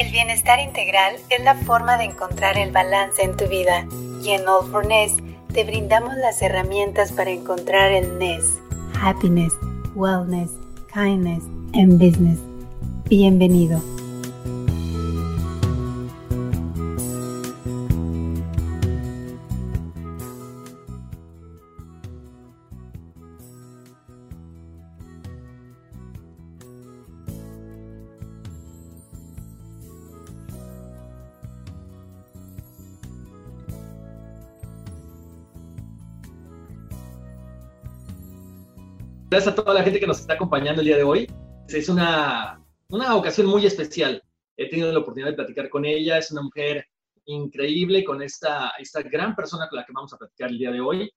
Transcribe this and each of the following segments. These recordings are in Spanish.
El bienestar integral es la forma de encontrar el balance en tu vida y en All for Ness te brindamos las herramientas para encontrar el Ness. Happiness, Wellness, Kindness and Business. Bienvenido. Gracias a toda la gente que nos está acompañando el día de hoy. Es una, una ocasión muy especial. He tenido la oportunidad de platicar con ella. Es una mujer increíble con esta, esta gran persona con la que vamos a platicar el día de hoy.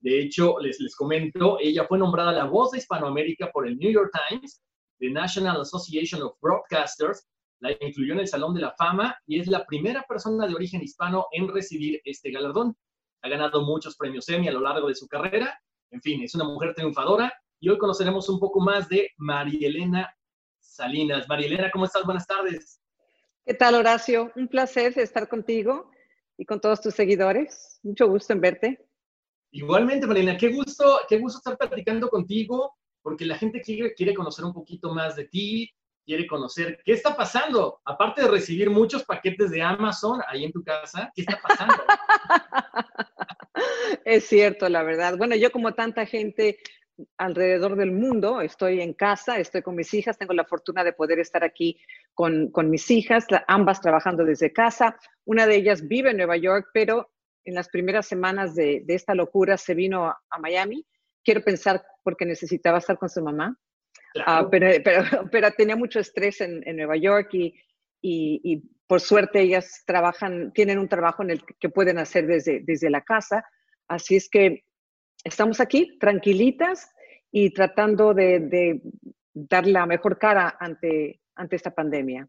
De hecho, les, les comento, ella fue nombrada la voz de Hispanoamérica por el New York Times, the National Association of Broadcasters, la incluyó en el Salón de la Fama y es la primera persona de origen hispano en recibir este galardón. Ha ganado muchos premios Emmy a lo largo de su carrera. En fin, es una mujer triunfadora y hoy conoceremos un poco más de Marielena Salinas. Marielena, ¿cómo estás? Buenas tardes. ¿Qué tal, Horacio? Un placer estar contigo y con todos tus seguidores. Mucho gusto en verte. Igualmente, Marielena, qué gusto, qué gusto estar platicando contigo, porque la gente quiere, quiere conocer un poquito más de ti, quiere conocer qué está pasando. Aparte de recibir muchos paquetes de Amazon ahí en tu casa, ¿qué está pasando? es cierto, la verdad. Bueno, yo como tanta gente alrededor del mundo, estoy en casa, estoy con mis hijas, tengo la fortuna de poder estar aquí con, con mis hijas, ambas trabajando desde casa. Una de ellas vive en Nueva York, pero en las primeras semanas de, de esta locura se vino a, Miami. Quiero pensar porque necesitaba estar con su mamá, uh, pero, pero, pero, tenía mucho estrés en, en Nueva York y, y, y, por suerte ellas trabajan, tienen un trabajo en el que pueden hacer desde, desde la casa. Así es que estamos aquí tranquilitas y tratando de, dar la mejor cara ante, ante esta pandemia.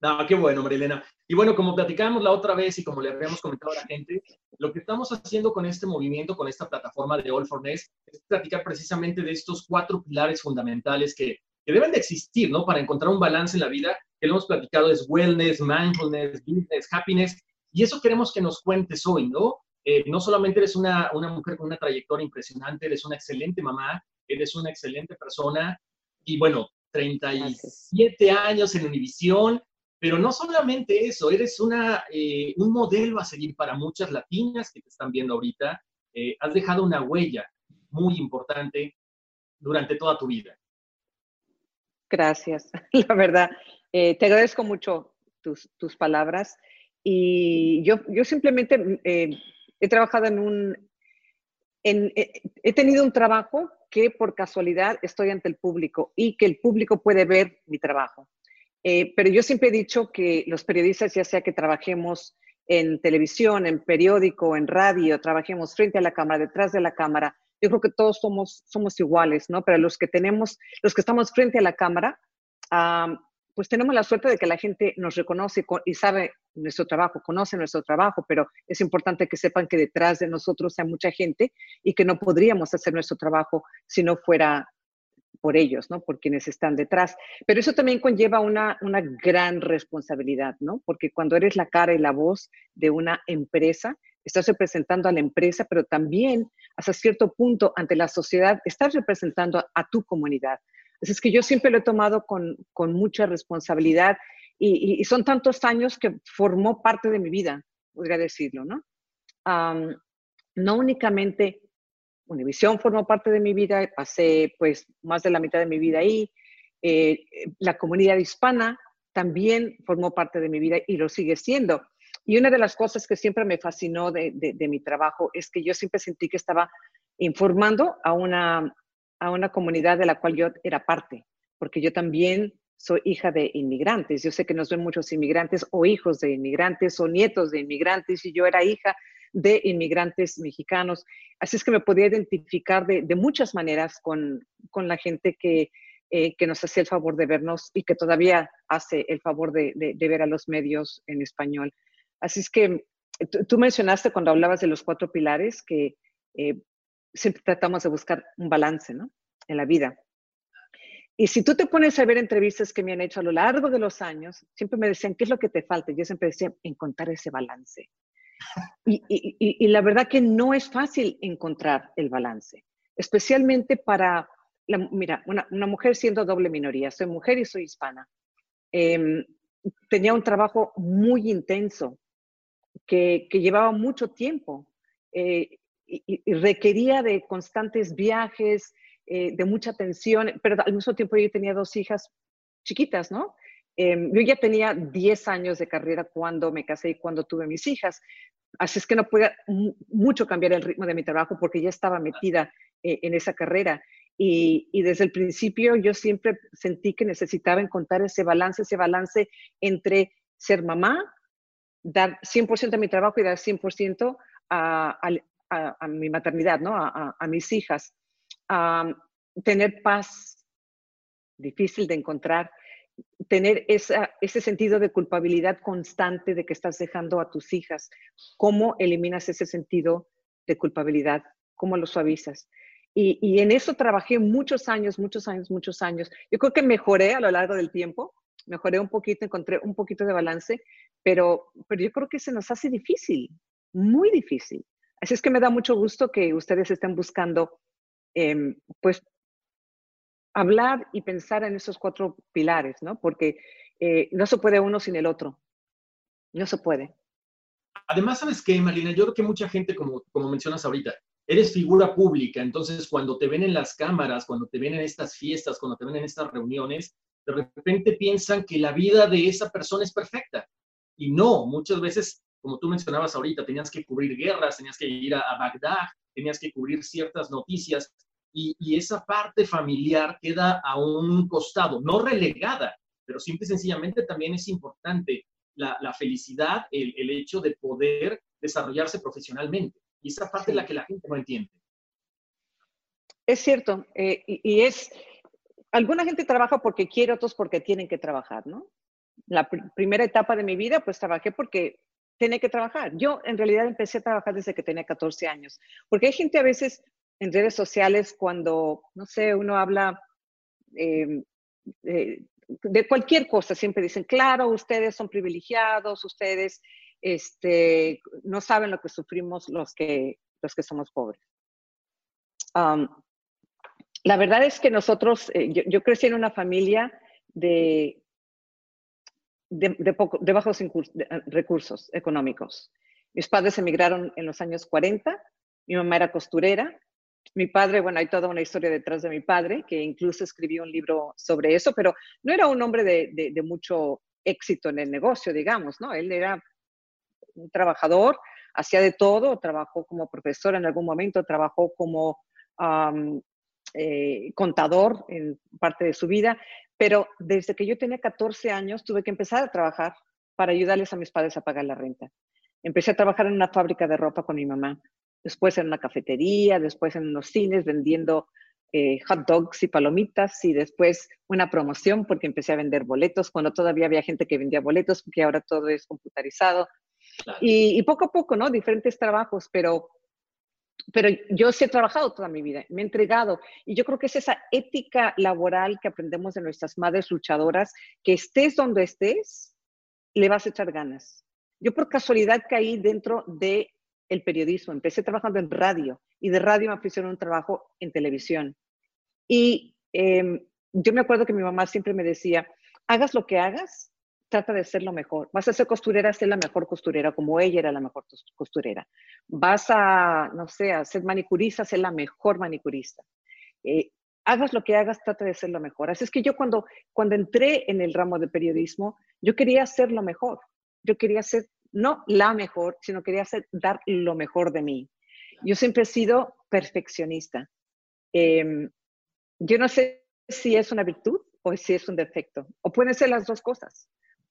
No, qué bueno, Marilena. Y bueno, como platicábamos la otra vez y como le habíamos comentado a la gente, lo que estamos haciendo con este movimiento, con esta plataforma de All for Ness, es platicar precisamente de estos cuatro pilares fundamentales que, que deben de existir, ¿no? Para encontrar un balance en la vida, que lo hemos platicado es wellness, mindfulness, business, happiness, y eso queremos que nos cuentes hoy, ¿no? Eh, no solamente eres una, una, mujer con una trayectoria impresionante, eres una excelente mamá, eres una excelente persona y bueno, 37 años en Univisión, pero no solamente eso, eres una, eh, un modelo a seguir para muchas latinas que te están viendo ahorita. Eh, has dejado una huella muy importante durante toda tu vida. Gracias, la verdad. te agradezco mucho tus, tus, palabras y yo, yo simplemente he trabajado en un, he tenido un trabajo que por casualidad estoy ante el público y que el público puede ver mi trabajo. Eh, pero yo siempre he dicho que los periodistas, ya sea que trabajemos en televisión, en periódico, en radio, trabajemos frente a la cámara, detrás de la cámara, yo creo que todos somos, somos iguales, ¿no? Pero los que tenemos, los que estamos frente a la cámara, pues tenemos la suerte de que la gente nos reconoce y sabe nuestro trabajo, conoce nuestro trabajo, pero es importante que sepan que detrás de nosotros hay mucha gente y que no podríamos hacer nuestro trabajo si no fuera por ellos, ¿no? Por quienes están detrás. Pero eso también conlleva una, una gran responsabilidad, ¿no? Porque cuando eres la cara y la voz de una empresa, estás representando a la empresa, pero también hasta cierto punto ante la sociedad estás representando a tu comunidad. Es que yo siempre lo he tomado con, con mucha responsabilidad y, son tantos años que formó parte de mi vida, podría decirlo, ¿no? no únicamente Univisión formó parte de mi vida, pasé pues más de la mitad de mi vida ahí, eh, la comunidad hispana también formó parte de mi vida y lo sigue siendo. Y una de las cosas que siempre me fascinó de, de, mi trabajo es que yo siempre sentí que estaba informando a una, a una comunidad de la cual yo era parte, porque yo también soy hija de inmigrantes. Yo sé que nos ven muchos inmigrantes o hijos de inmigrantes o nietos de inmigrantes y yo era hija de inmigrantes mexicanos. Así es que me podía identificar de, muchas maneras con, con la gente que, eh, que nos hacía el favor de vernos y que todavía hace el favor de, de, ver a los medios en español. Así es que tú mencionaste cuando hablabas de los cuatro pilares que eh, siempre tratamos de buscar un balance ¿no? en la vida. Y si tú te pones a ver entrevistas que me han hecho a lo largo de los años, siempre me decían, ¿qué es lo que te falta? Yo siempre decía, encontrar ese balance. Y, y, y, la verdad que no es fácil encontrar el balance, especialmente para, la, mira, una, una, mujer siendo doble minoría, soy mujer y soy hispana. Em, tenía un trabajo muy intenso que, que llevaba mucho tiempo eh, y, requería de constantes viajes, eh, de mucha atención, pero al mismo tiempo yo tenía dos hijas chiquitas, ¿no? Em, yo ya tenía 10 años de carrera cuando me casé y cuando tuve mis hijas, así es que no podía mucho cambiar el ritmo de mi trabajo porque ya estaba metida eh, en esa carrera. Y, y, desde el principio yo siempre sentí que necesitaba encontrar ese balance, ese balance entre ser mamá, dar 100% a mi trabajo y dar 100% a, a, a, mi maternidad, ¿no? a, mis hijas tener paz, difícil de encontrar, tener ese sentido de culpabilidad constante de que estás dejando a tus hijas. ¿Cómo eliminas ese sentido de culpabilidad? ¿Cómo lo suavizas? Y, y, en eso trabajé muchos años, muchos años, muchos años. Yo creo que mejoré a lo largo del tiempo, mejoré un poquito, encontré un poquito de balance, pero, pero yo creo que se nos hace difícil, muy difícil. Así es que me da mucho gusto que ustedes estén buscando Em, pues hablar y pensar en esos cuatro pilares, ¿no? Porque eh, no se puede uno sin el otro. No se puede. Además, ¿sabes qué, Marina? Yo creo que mucha gente, como, como mencionas ahorita, eres figura pública, entonces cuando te ven en las cámaras, cuando te ven en estas fiestas, cuando te ven en estas reuniones, de repente piensan que la vida de esa persona es perfecta. Y no, muchas veces, como tú mencionabas ahorita, tenías que cubrir guerras, tenías que ir a, a Bagdad, tenías que cubrir ciertas noticias y, esa parte familiar queda a un costado, no relegada, pero simple y sencillamente también es importante la, felicidad, el, hecho de poder desarrollarse profesionalmente. Y esa parte es la que la gente no entiende. Es cierto, eh, y, es, alguna gente trabaja porque quiere, otros porque tienen que trabajar, ¿no? La primera etapa de mi vida, pues trabajé porque tenía que trabajar. Yo en realidad empecé a trabajar desde que tenía 14 años, porque hay gente a veces en redes sociales cuando, no sé, uno habla em, de cualquier cosa, siempre dicen, claro, ustedes son privilegiados, ustedes este, no saben lo que sufrimos los que, los que somos pobres. la verdad es que nosotros, eh, yo, crecí en una familia de, de, de bajos recursos económicos. Mis padres emigraron en los años 40, mi mamá era costurera mi padre, bueno, hay toda una historia detrás de mi padre, que incluso escribió un libro sobre eso, pero no era un hombre de, mucho éxito en el negocio, digamos, ¿no? Él era un trabajador, hacía de todo, trabajó como profesor en algún momento, trabajó como eh, contador en parte de su vida, pero desde que yo tenía 14 años tuve que empezar a trabajar para ayudarles a mis padres a pagar la renta. Empecé a trabajar en una fábrica de ropa con mi mamá después en una cafetería, después en unos cines vendiendo eh, hot dogs y palomitas y después una promoción porque empecé a vender boletos cuando todavía había gente que vendía boletos porque ahora todo es computarizado. Y, poco a poco, ¿no? Diferentes trabajos, pero, pero yo sí he trabajado toda mi vida, me he entregado y yo creo que es esa ética laboral que aprendemos de nuestras madres luchadoras, que estés donde estés, le vas a echar ganas. Yo por casualidad caí dentro de el periodismo. Empecé trabajando en radio y de radio me ofrecieron un trabajo en televisión. Y em, yo me acuerdo que mi mamá siempre me decía, hagas lo que hagas, trata de ser lo mejor. Vas a ser costurera, ser la mejor costurera, como ella era la mejor costurera. Vas a, no sé, a ser manicurista, ser la mejor manicurista. Eh, hagas lo que hagas, trata de ser lo mejor. Así es que yo cuando, cuando entré en el ramo de periodismo, yo quería ser lo mejor. Yo quería ser, no la mejor, sino quería ser, dar lo mejor de mí. Yo siempre he sido perfeccionista. Em, yo no sé si es una virtud o si es un defecto, o pueden ser las dos cosas,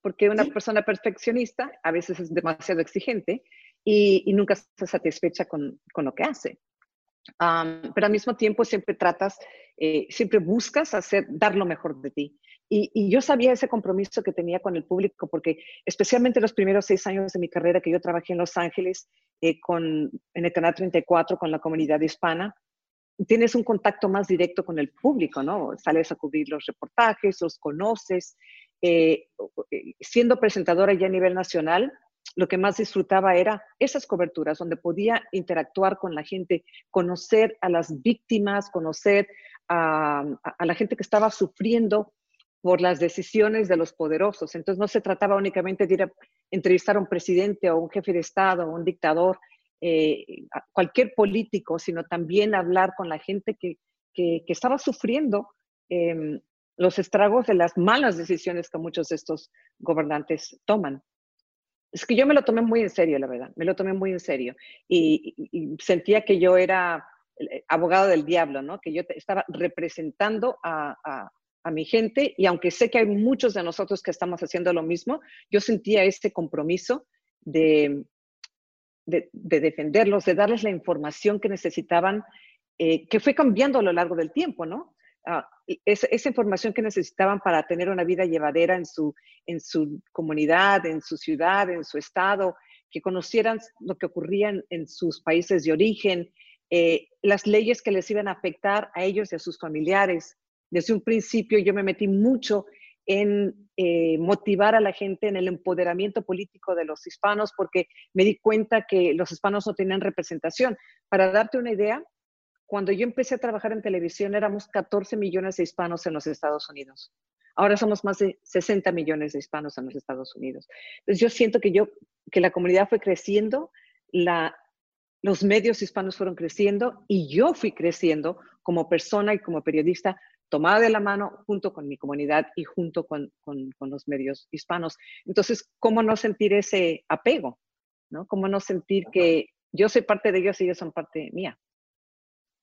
porque una persona perfeccionista a veces es demasiado exigente y, nunca está satisfecha con, con, lo que hace. pero al mismo tiempo siempre tratas, eh, siempre buscas hacer, dar lo mejor de ti. Y, yo sabía ese compromiso que tenía con el público, porque especialmente los primeros seis años de mi carrera que yo trabajé en Los Ángeles eh, con, en el Canal 34 con la comunidad hispana, tienes un contacto más directo con el público, ¿no? Sales a cubrir los reportajes, los conoces. Eh, siendo presentadora ya a nivel nacional, lo que más disfrutaba era esas coberturas donde podía interactuar con la gente, conocer a las víctimas, conocer a, la gente que estaba sufriendo por las decisiones de los poderosos. Entonces no se trataba únicamente de entrevistar a un presidente o un jefe de Estado o un dictador, eh, cualquier político, sino también hablar con la gente que, que, estaba sufriendo em, los estragos de las malas decisiones que muchos de estos gobernantes toman. Es que yo me lo tomé muy en serio, la verdad, me lo tomé muy en serio y, sentía que yo era eh, abogado del diablo, ¿no? Que yo estaba representando a, a, mi gente y aunque sé que hay muchos de nosotros que estamos haciendo lo mismo, yo sentía este compromiso de, de, defenderlos, de darles la información que necesitaban, eh, que fue cambiando a lo largo del tiempo, ¿no? Ah, esa, información que necesitaban para tener una vida llevadera en su, en su comunidad, en su ciudad, en su estado, que conocieran lo que ocurría en, sus países de origen, eh, las leyes que les iban a afectar a ellos y a sus familiares. Desde un principio yo me metí mucho en eh, motivar a la gente en el empoderamiento político de los hispanos, porque me di cuenta que los hispanos no tenían representación. Para darte una idea, cuando yo empecé a trabajar en televisión éramos 14 millones de hispanos en los Estados Unidos. Ahora somos más de 60 millones de hispanos en los Estados Unidos. Entonces yo siento que yo que la comunidad fue creciendo, la, los medios hispanos fueron creciendo y yo fui creciendo como persona y como periodista tomada de la mano junto con mi comunidad y junto con, los medios hispanos. Entonces, ¿cómo no sentir ese apego? ¿no? ¿Cómo no sentir que yo soy parte de ellos y ellos son parte mía?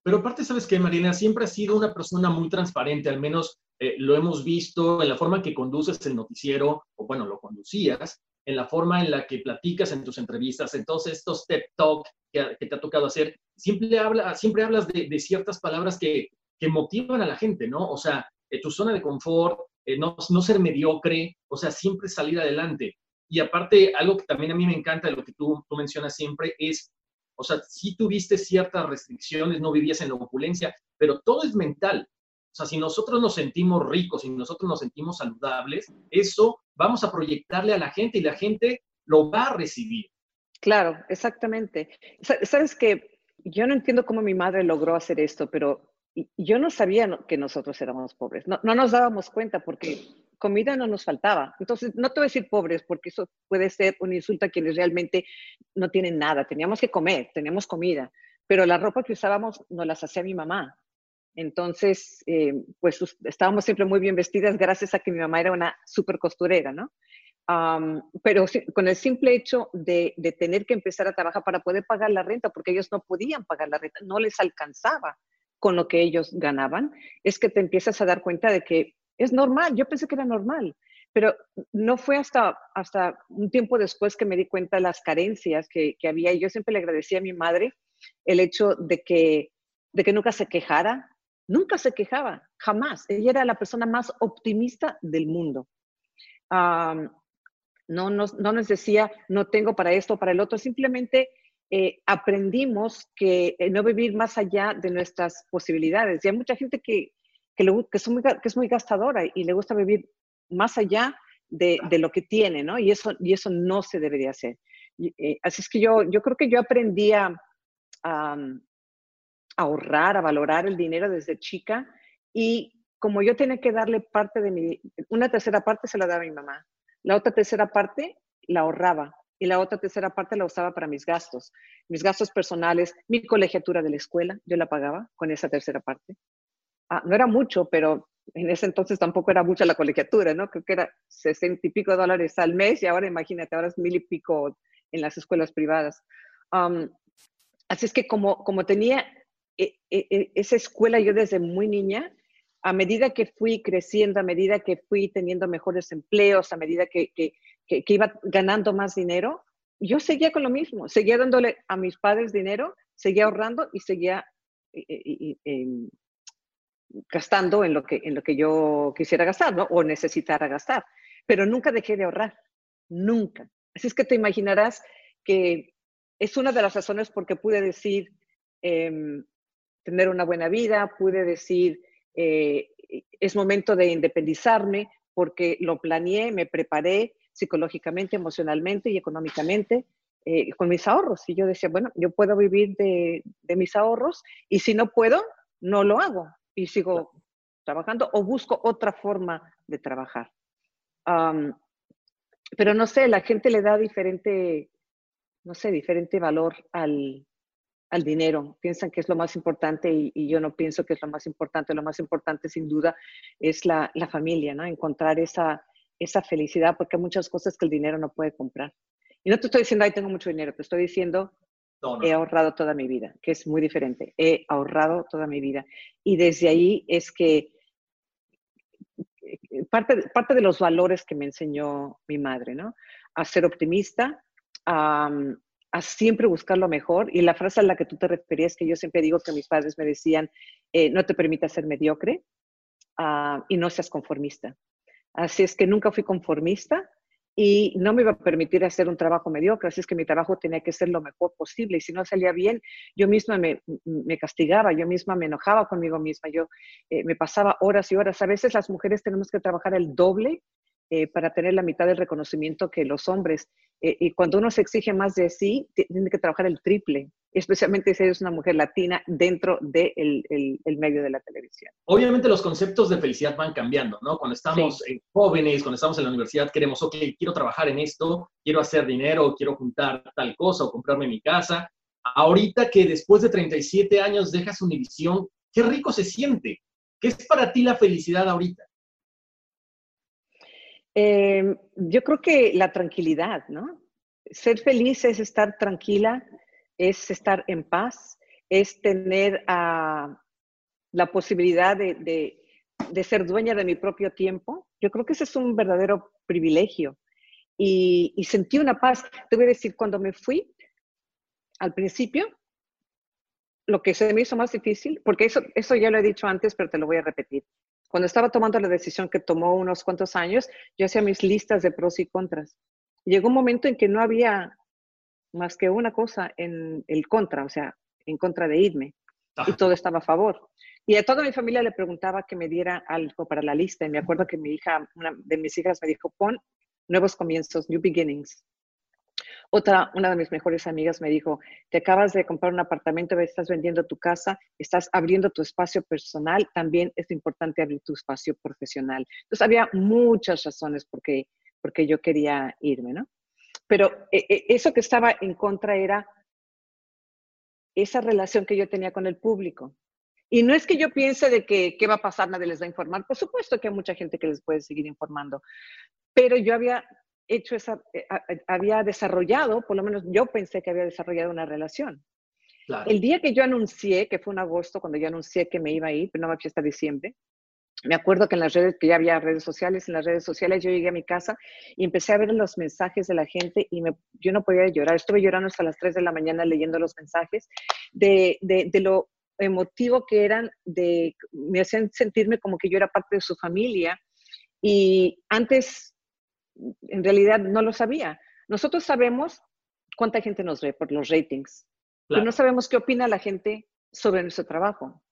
Pero aparte, ¿sabes qué, Marina? Siempre has sido una persona muy transparente, al menos eh, lo hemos visto en la forma en que conduces el noticiero, o bueno, lo conducías, en la forma en la que platicas en tus entrevistas, en todos estos TED Talk que, te ha tocado hacer, siempre, habla, siempre hablas de, ciertas palabras que que motivan a la gente, ¿no? O sea, eh, tu zona de confort, eh, no, no ser mediocre, o sea, siempre salir adelante. Y aparte, algo que también a mí me encanta de lo que tú mencionas siempre es, o sea, si tuviste ciertas restricciones, no vivías en la opulencia, pero todo es mental. O sea, si nosotros nos sentimos ricos, si nosotros nos sentimos saludables, eso vamos a proyectarle a la gente y la gente lo va a recibir. Claro, exactamente. Sabes que yo no entiendo cómo mi madre logró hacer esto, pero yo no sabía que nosotros éramos pobres, no, nos dábamos cuenta porque comida no nos faltaba. Entonces, no te voy a decir pobres porque eso puede ser un insulto a quienes realmente no tienen nada. Teníamos que comer, teníamos comida, pero la ropa que usábamos nos las hacía mi mamá. Entonces, eh, pues estábamos siempre muy bien vestidas gracias a que mi mamá era una súper costurera, ¿no? pero con el simple hecho de, de, tener que empezar a trabajar para poder pagar la renta, porque ellos no podían pagar la renta, no les alcanzaba con lo que ellos ganaban, es que te empiezas a dar cuenta de que es normal. Yo pensé que era normal, pero no fue hasta, hasta un tiempo después que me di cuenta de las carencias que, que había. Y yo siempre le agradecí a mi madre el hecho de que, de que nunca se quejara, nunca se quejaba, jamás. Ella era la persona más optimista del mundo. no, no, no nos decía, no tengo para esto, para el otro, simplemente eh, aprendimos que eh, no vivir más allá de nuestras posibilidades. Y hay mucha gente que, que, es muy gastadora y le gusta vivir más allá de, lo que tiene, ¿no? Y eso, y eso no se debería hacer. Eh, así es que yo, yo creo que yo aprendí a, a, ahorrar, a valorar el dinero desde chica y como yo tenía que darle parte de mi, una tercera parte se la daba a mi mamá. la otra tercera parte la ahorraba y la otra tercera parte la usaba para mis gastos, mis gastos personales, mi colegiatura de la escuela, yo la pagaba con esa tercera parte. Ah, no era mucho, pero en ese entonces tampoco era mucha la colegiatura, ¿no? Creo que era sesenta y pico dólares al mes y ahora imagínate, ahora es mil y pico en las escuelas privadas. así es que como, como tenía e, e, e, esa escuela yo desde muy niña, a medida que fui creciendo, a medida que fui teniendo mejores empleos, a medida que, que, que, iba ganando más dinero, yo seguía con lo mismo, seguía dándole a mis padres dinero, seguía ahorrando y seguía em, gastando en lo, que, en lo que yo quisiera gastar. O necesitara gastar. Pero nunca dejé de ahorrar, nunca. Así es que te imaginarás que es una de las razones por que pude decir em, tener una buena vida, pude decir eh, es momento de independizarme porque lo planeé, me preparé psicológicamente, emocionalmente y económicamente eh, con mis ahorros. Y yo decía, bueno, yo puedo vivir de, mis ahorros y si no puedo, no lo hago y sigo trabajando o busco otra forma de trabajar. pero no sé, la gente le da diferente, no sé, diferente valor al, al dinero, piensan que es lo más importante y, yo no pienso que es lo más importante. Lo más importante, sin duda, es la, familia, ¿no? Encontrar esa, esa felicidad, porque hay muchas cosas que el dinero no puede comprar. Y no te estoy diciendo, ay, tengo mucho dinero, te estoy diciendo, he ahorrado toda mi vida, que es muy diferente. He ahorrado toda mi vida. Y desde ahí es que parte, parte de los valores que me enseñó mi madre, ¿no? A ser optimista, a, a siempre buscar lo mejor. Y la frase a la que tú te referías, que yo siempre digo que mis padres me decían, eh, no te permitas ser mediocre ah, y no seas conformista. Así es que nunca fui conformista y no me iba a permitir hacer un trabajo mediocre, así es que mi trabajo tenía que ser lo mejor posible y si no salía bien, yo misma me, castigaba, yo misma me enojaba conmigo misma, yo eh, me pasaba horas y horas. A veces las mujeres tenemos que trabajar el doble eh, para tener la mitad del reconocimiento que los hombres. Eh, y cuando uno se exige más de sí, tiene que trabajar el triple, especialmente si eres una mujer latina dentro del de el, medio de la televisión. Obviamente los conceptos de felicidad van cambiando, ¿no? Cuando estamos jóvenes, cuando estamos en la universidad, queremos, ok, quiero trabajar en esto, quiero hacer dinero, quiero juntar tal cosa o comprarme mi casa. Ahorita que después de 37 años dejas Univisión, qué rico se siente. ¿Qué es para ti la felicidad ahorita? Em, yo creo que la tranquilidad, ¿no? Ser feliz es estar tranquila, es estar en paz, es tener ah, la posibilidad de, ser dueña de mi propio tiempo. Yo creo que ese es un verdadero privilegio. Y, y sentí una paz. Te voy a decir, cuando me fui, al principio, lo que se me hizo más difícil, porque eso, eso ya lo he dicho antes, pero te lo voy a repetir. Cuando estaba tomando la decisión que tomó unos cuantos años, yo hacía mis listas de pros y contras. Llegó un momento en que no había más que una cosa en el contra, o sea, en contra de irme. Y todo estaba a favor. Y a toda mi familia le preguntaba que me diera algo para la lista. Y me acuerdo que mi hija, una de mis hijas me dijo, pon nuevos comienzos, new beginnings. Otra, una de mis mejores amigas me dijo, te acabas de comprar un apartamento, estás vendiendo tu casa, estás abriendo tu espacio personal, también es importante abrir tu espacio profesional. Entonces había muchas razones por qué, porque yo quería irme, ¿no? Pero eh, eh, eso que estaba en contra era esa relación que yo tenía con el público. Y no es que yo piense de que qué va a pasar, nadie les va a informar. Por supuesto que hay mucha gente que les puede seguir informando. Pero yo había hecho esa, eh, había desarrollado, por lo menos yo pensé que había desarrollado una relación. El día que yo anuncié, que fue en agosto, cuando yo anuncié que me iba a ir, pero no me fiesta diciembre, me acuerdo que en las redes, que ya había redes sociales, en las redes sociales yo llegué a mi casa y empecé a ver los mensajes de la gente y me, yo no podía llorar. Estuve llorando hasta las 3 de la mañana leyendo los mensajes de, de, de lo emotivo que eran, de, me hacían sentirme como que yo era parte de su familia. Y antes en realidad no lo sabía. Nosotros sabemos cuánta gente nos ve por los ratings, pero no sabemos qué opina la gente sobre nuestro trabajo.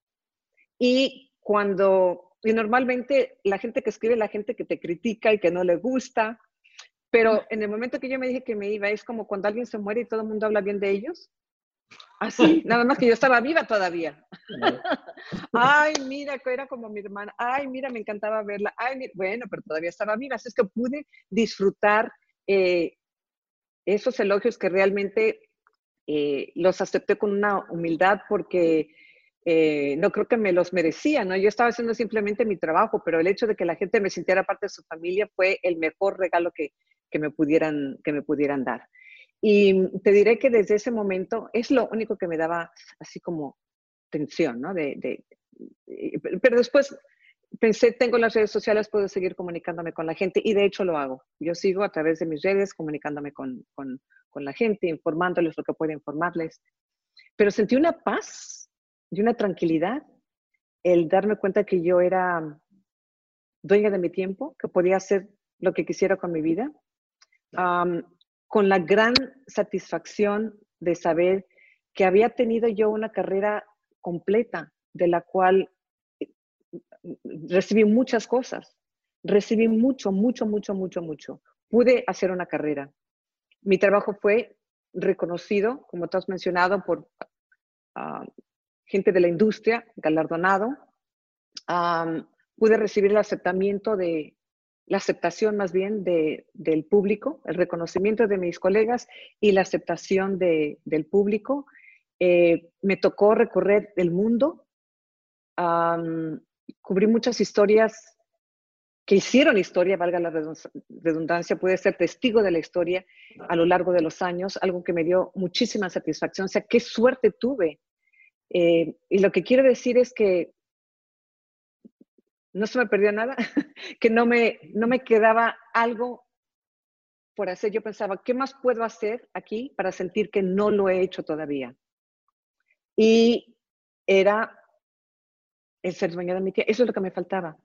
Y cuando, y normalmente la gente que escribe, la gente que te critica y que no le gusta, pero en el momento que yo me dije que me iba, es como cuando alguien se muere y todo el mundo habla bien de ellos. Así, nada más que yo estaba viva todavía. Ay, mira, que era como mi hermana. Ay, mira, me encantaba verla. Ay, bueno, pero todavía estaba viva. Así es que pude disfrutar eh, esos elogios que realmente eh, los acepté con una humildad porque eh, no creo que me los merecía, ¿no? Yo estaba haciendo simplemente mi trabajo, pero el hecho de que la gente me sintiera parte de su familia fue el mejor regalo que, que me, pudieran, que me pudieran dar. Y te diré que desde ese momento es lo único que me daba así como tensión, ¿no? De, pero después pensé, tengo las redes sociales, puedo seguir comunicándome con la gente y de hecho lo hago. Yo sigo a través de mis redes comunicándome con, con, con la gente, informándoles lo que puedo informarles. Pero sentí una paz y una tranquilidad el darme cuenta que yo era dueña de mi tiempo, que podía hacer lo que quisiera con mi vida con la gran satisfacción de saber que había tenido yo una carrera completa de la cual eh, recibí muchas cosas. Recibí mucho, mucho, mucho, mucho, mucho. Pude hacer una carrera. Mi trabajo fue reconocido, como tú has mencionado, por ah, gente de la industria, galardonado. pude recibir el aceptamiento de, la aceptación más bien de, del público, el reconocimiento de mis colegas y la aceptación de, del público. Eh, me tocó recorrer el mundo, cubrí muchas historias que hicieron historia, valga la redundancia, pude ser testigo de la historia a lo largo de los años, algo que me dio muchísima satisfacción. O sea, qué suerte tuve. Eh, y lo que quiero decir es que no se me perdió nada, que no me, no me quedaba algo por hacer. Yo pensaba, ¿qué más puedo hacer aquí para sentir que no lo he hecho todavía? Y era el ser dueña de mi tía. Eso es lo que me faltaba.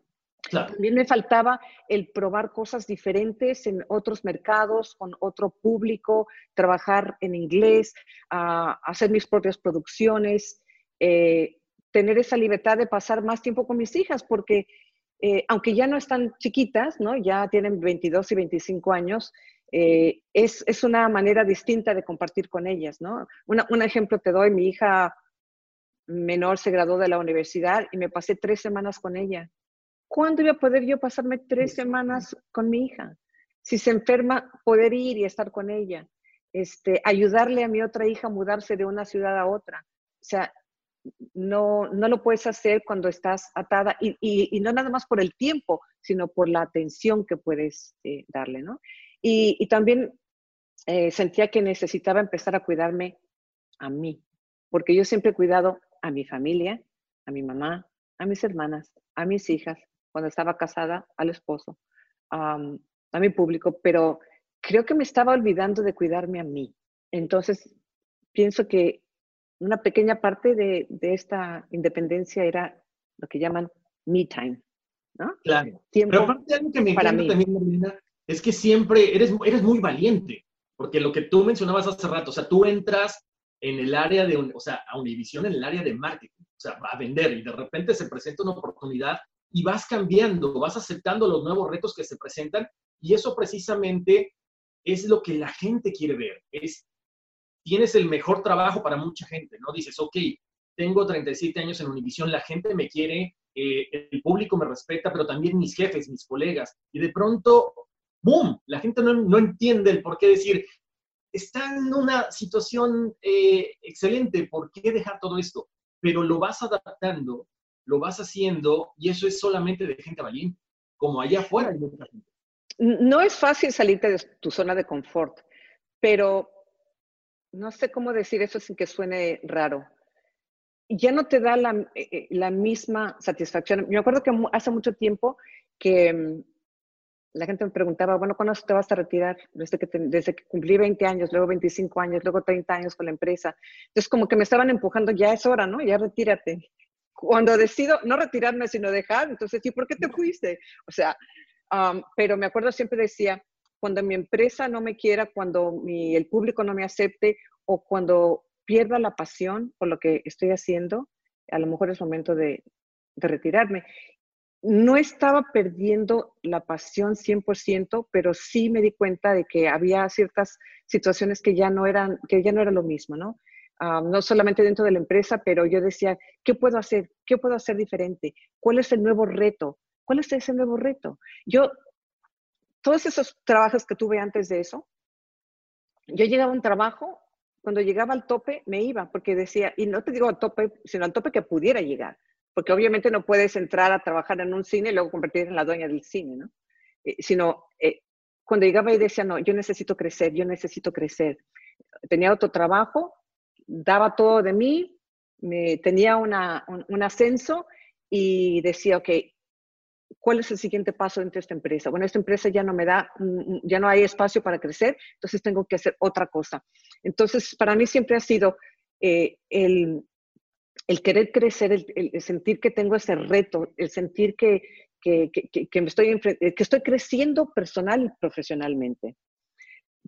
También me faltaba el probar cosas diferentes en otros mercados, con otro público, trabajar en inglés, hacer mis propias producciones. Eh, tener esa libertad de pasar más tiempo con mis hijas, porque eh, aunque ya no están chiquitas, ¿no? ya tienen 22 y 25 años, eh, es, es, una manera distinta de compartir con ellas. ¿no? un ejemplo te doy, mi hija menor se graduó de la universidad y me pasé tres semanas con ella. ¿Cuándo iba a poder yo pasarme tres semanas con mi hija? Si se enferma, poder ir y estar con ella. Este, ayudarle a mi otra hija a mudarse de una ciudad a otra. O sea, no, no lo puedes hacer cuando estás atada y, no nada más por el tiempo, sino por la atención que puedes eh, darle, ¿no? Y, también eh, sentía que necesitaba empezar a cuidarme a mí, porque yo siempre he cuidado a mi familia, a mi mamá, a mis hermanas, a mis hijas, cuando estaba casada, al esposo, a mi público, pero creo que me estaba olvidando de cuidarme a mí. Entonces, pienso que una pequeña parte de, esta independencia era lo que llaman me time, ¿no? Claro. Pero aparte algo que me encanta también, Marlena, es que siempre eres, eres muy valiente, porque lo que tú mencionabas hace rato, o sea, tú entras en el área de, o sea, a Univision en el área de marketing, o sea, a vender y de repente se presenta una oportunidad y vas cambiando, vas aceptando los nuevos retos que se presentan y eso precisamente es lo que la gente quiere ver, es tienes el mejor trabajo para mucha gente, ¿no? Dices, ok, tengo 37 años en Univision, la gente me quiere, eh, el público me respeta, pero también mis jefes, mis colegas. Y de pronto, ¡boom! La gente no, entiende el por qué decir, está en una situación eh, excelente, ¿por qué dejar todo esto? Pero lo vas adaptando, lo vas haciendo, y eso es solamente de gente valiente, como allá afuera hay mucha gente. No es fácil salirte de tu zona de confort, pero no sé cómo decir eso sin que suene raro. Ya no te da la, eh, eh, la misma satisfacción. Me acuerdo que hace mucho tiempo que mm, la gente me preguntaba, bueno, ¿cuándo te vas a retirar? Desde que, desde que cumplí 20 años, luego 25 años, luego 30 años con la empresa. Entonces, como que me estaban empujando, ya es hora, ¿no? Ya retírate. Cuando decido no retirarme, sino dejar, entonces, ¿y por qué te fuiste? O sea, pero me acuerdo siempre decía, cuando mi empresa no me quiera, cuando el público no me acepte o cuando pierda la pasión por lo que estoy haciendo, a lo mejor es momento de, retirarme. No estaba perdiendo la pasión 100%, pero sí me di cuenta de que había ciertas situaciones que ya no eran, que ya no era lo mismo, ¿no? ah, no solamente dentro de la empresa, pero yo decía, ¿qué puedo hacer? ¿Qué puedo hacer diferente? ¿Cuál es el nuevo reto? ¿Cuál es ese nuevo reto? Yo, todos esos trabajos que tuve antes de eso, yo llegaba a un trabajo, cuando llegaba al tope me iba, porque decía, y no te digo al tope, sino al tope que pudiera llegar, porque obviamente no puedes entrar a trabajar en un cine y luego convertirte en la dueña del cine, ¿no? Eh, sino eh, cuando llegaba y decía, no, yo necesito crecer, yo necesito crecer. Tenía otro trabajo, daba todo de mí, me, tenía una, un, ascenso y decía, ok, ¿cuál es el siguiente paso dentro de esta empresa? Bueno, esta empresa ya no me da, mm, ya no hay espacio para crecer, entonces tengo que hacer otra cosa. Entonces, para mí siempre ha sido eh, el, el, querer crecer, el, sentir que tengo ese reto, el sentir que, que, que, me estoy, eh, que estoy creciendo personal y profesionalmente.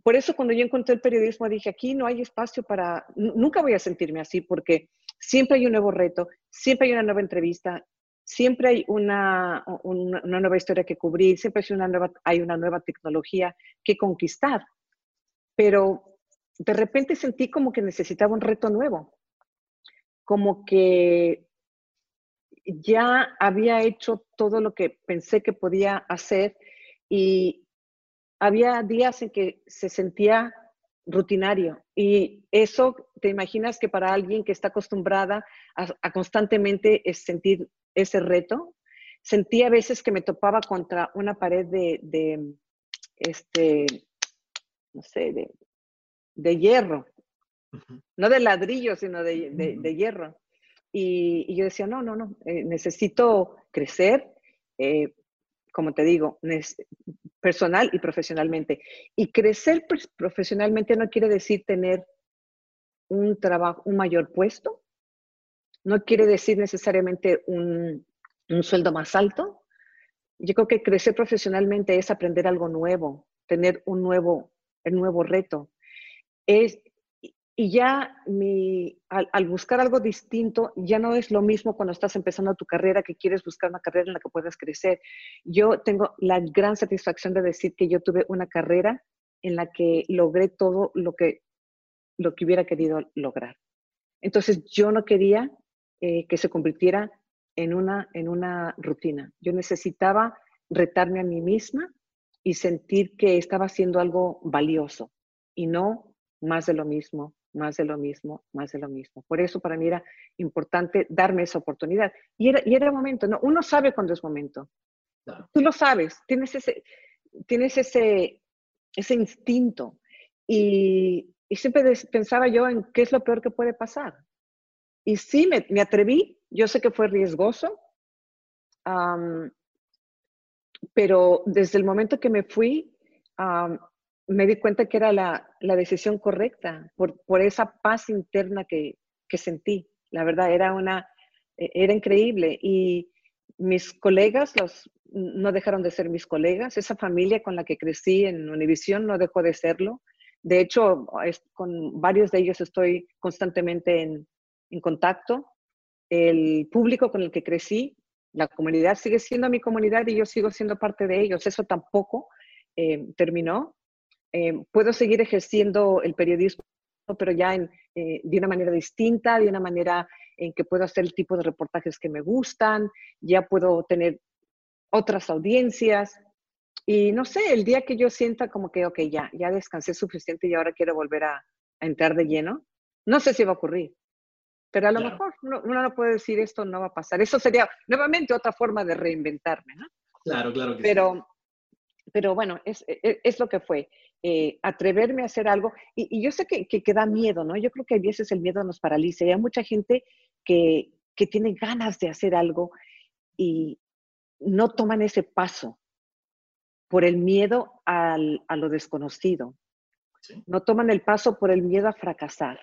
Por eso cuando yo encontré el periodismo dije, aquí no hay espacio para, nunca voy a sentirme así porque siempre hay un nuevo reto, siempre hay una nueva entrevista, siempre hay una, una, nueva historia que cubrir, siempre hay una, nueva, hay una nueva tecnología que conquistar. Pero de repente sentí como que necesitaba un reto nuevo, como que ya había hecho todo lo que pensé que podía hacer y había días en que se sentía rutinario y eso te imaginas que para alguien que está acostumbrada a, constantemente sentir ese reto, sentía a veces que me topaba contra una pared de, este, no sé, de, hierro, no de ladrillo, sino de hierro. Y, yo decía, no, no, no, eh, necesito crecer, eh, como te digo, personal y profesionalmente. Y crecer profesionalmente no quiere decir tener un trabajo, un mayor puesto, no quiere decir necesariamente un, un sueldo más alto. Yo creo que crecer profesionalmente es aprender algo nuevo, tener un nuevo, el nuevo reto. Es, y ya mi, al, buscar algo distinto, ya no es lo mismo cuando estás empezando tu carrera que quieres buscar una carrera en la que puedas crecer. Yo tengo la gran satisfacción de decir que yo tuve una carrera en la que logré todo lo que, lo que hubiera querido lograr. Entonces yo no quería eh, que se convirtiera en una, en una rutina. Yo necesitaba retarme a mí misma y sentir que estaba haciendo algo valioso y no más de lo mismo, más de lo mismo, más de lo mismo. Por eso para mí era importante darme esa oportunidad. Y era, y era momento, ¿no? Uno sabe cuándo es momento. Tú lo sabes, tienes ese, tienes ese, ese instinto. Y, y, siempre pensaba yo en qué es lo peor que puede pasar. Y sí, me, me atreví, yo sé que fue riesgoso, pero desde el momento que me fui, me di cuenta que era la, la decisión correcta por, por, esa paz interna que, que, sentí. La verdad, era, una, e, era increíble. Y mis colegas los, no dejaron de ser mis colegas. Esa familia con la que crecí en Univisión no dejó de serlo. De hecho, con varios de ellos estoy constantemente en, en contacto. El público con el que crecí, la comunidad sigue siendo mi comunidad y yo sigo siendo parte de ellos. Eso tampoco eh, terminó. Eh, puedo seguir ejerciendo el periodismo, pero ya en, eh, de una manera distinta, de una manera en que puedo hacer el tipo de reportajes que me gustan, ya puedo tener otras audiencias. Y no sé, el día que yo sienta como que, ok, ya, ya descansé suficiente y ahora quiero volver a, entrar de lleno, no sé si va a ocurrir. Pero a lo mejor uno, no puede decir esto no va a pasar. Eso sería nuevamente otra forma de reinventarme, ¿no? Claro, claro. Que pero, pero bueno, es, es, es, lo que fue. Eh, atreverme a hacer algo. Y, yo sé que, que, da miedo, ¿no? Yo creo que a veces el miedo nos paraliza. Y hay mucha gente que, que tiene ganas de hacer algo y no toman ese paso por el miedo al, a lo desconocido. No toman el paso por el miedo a fracasar.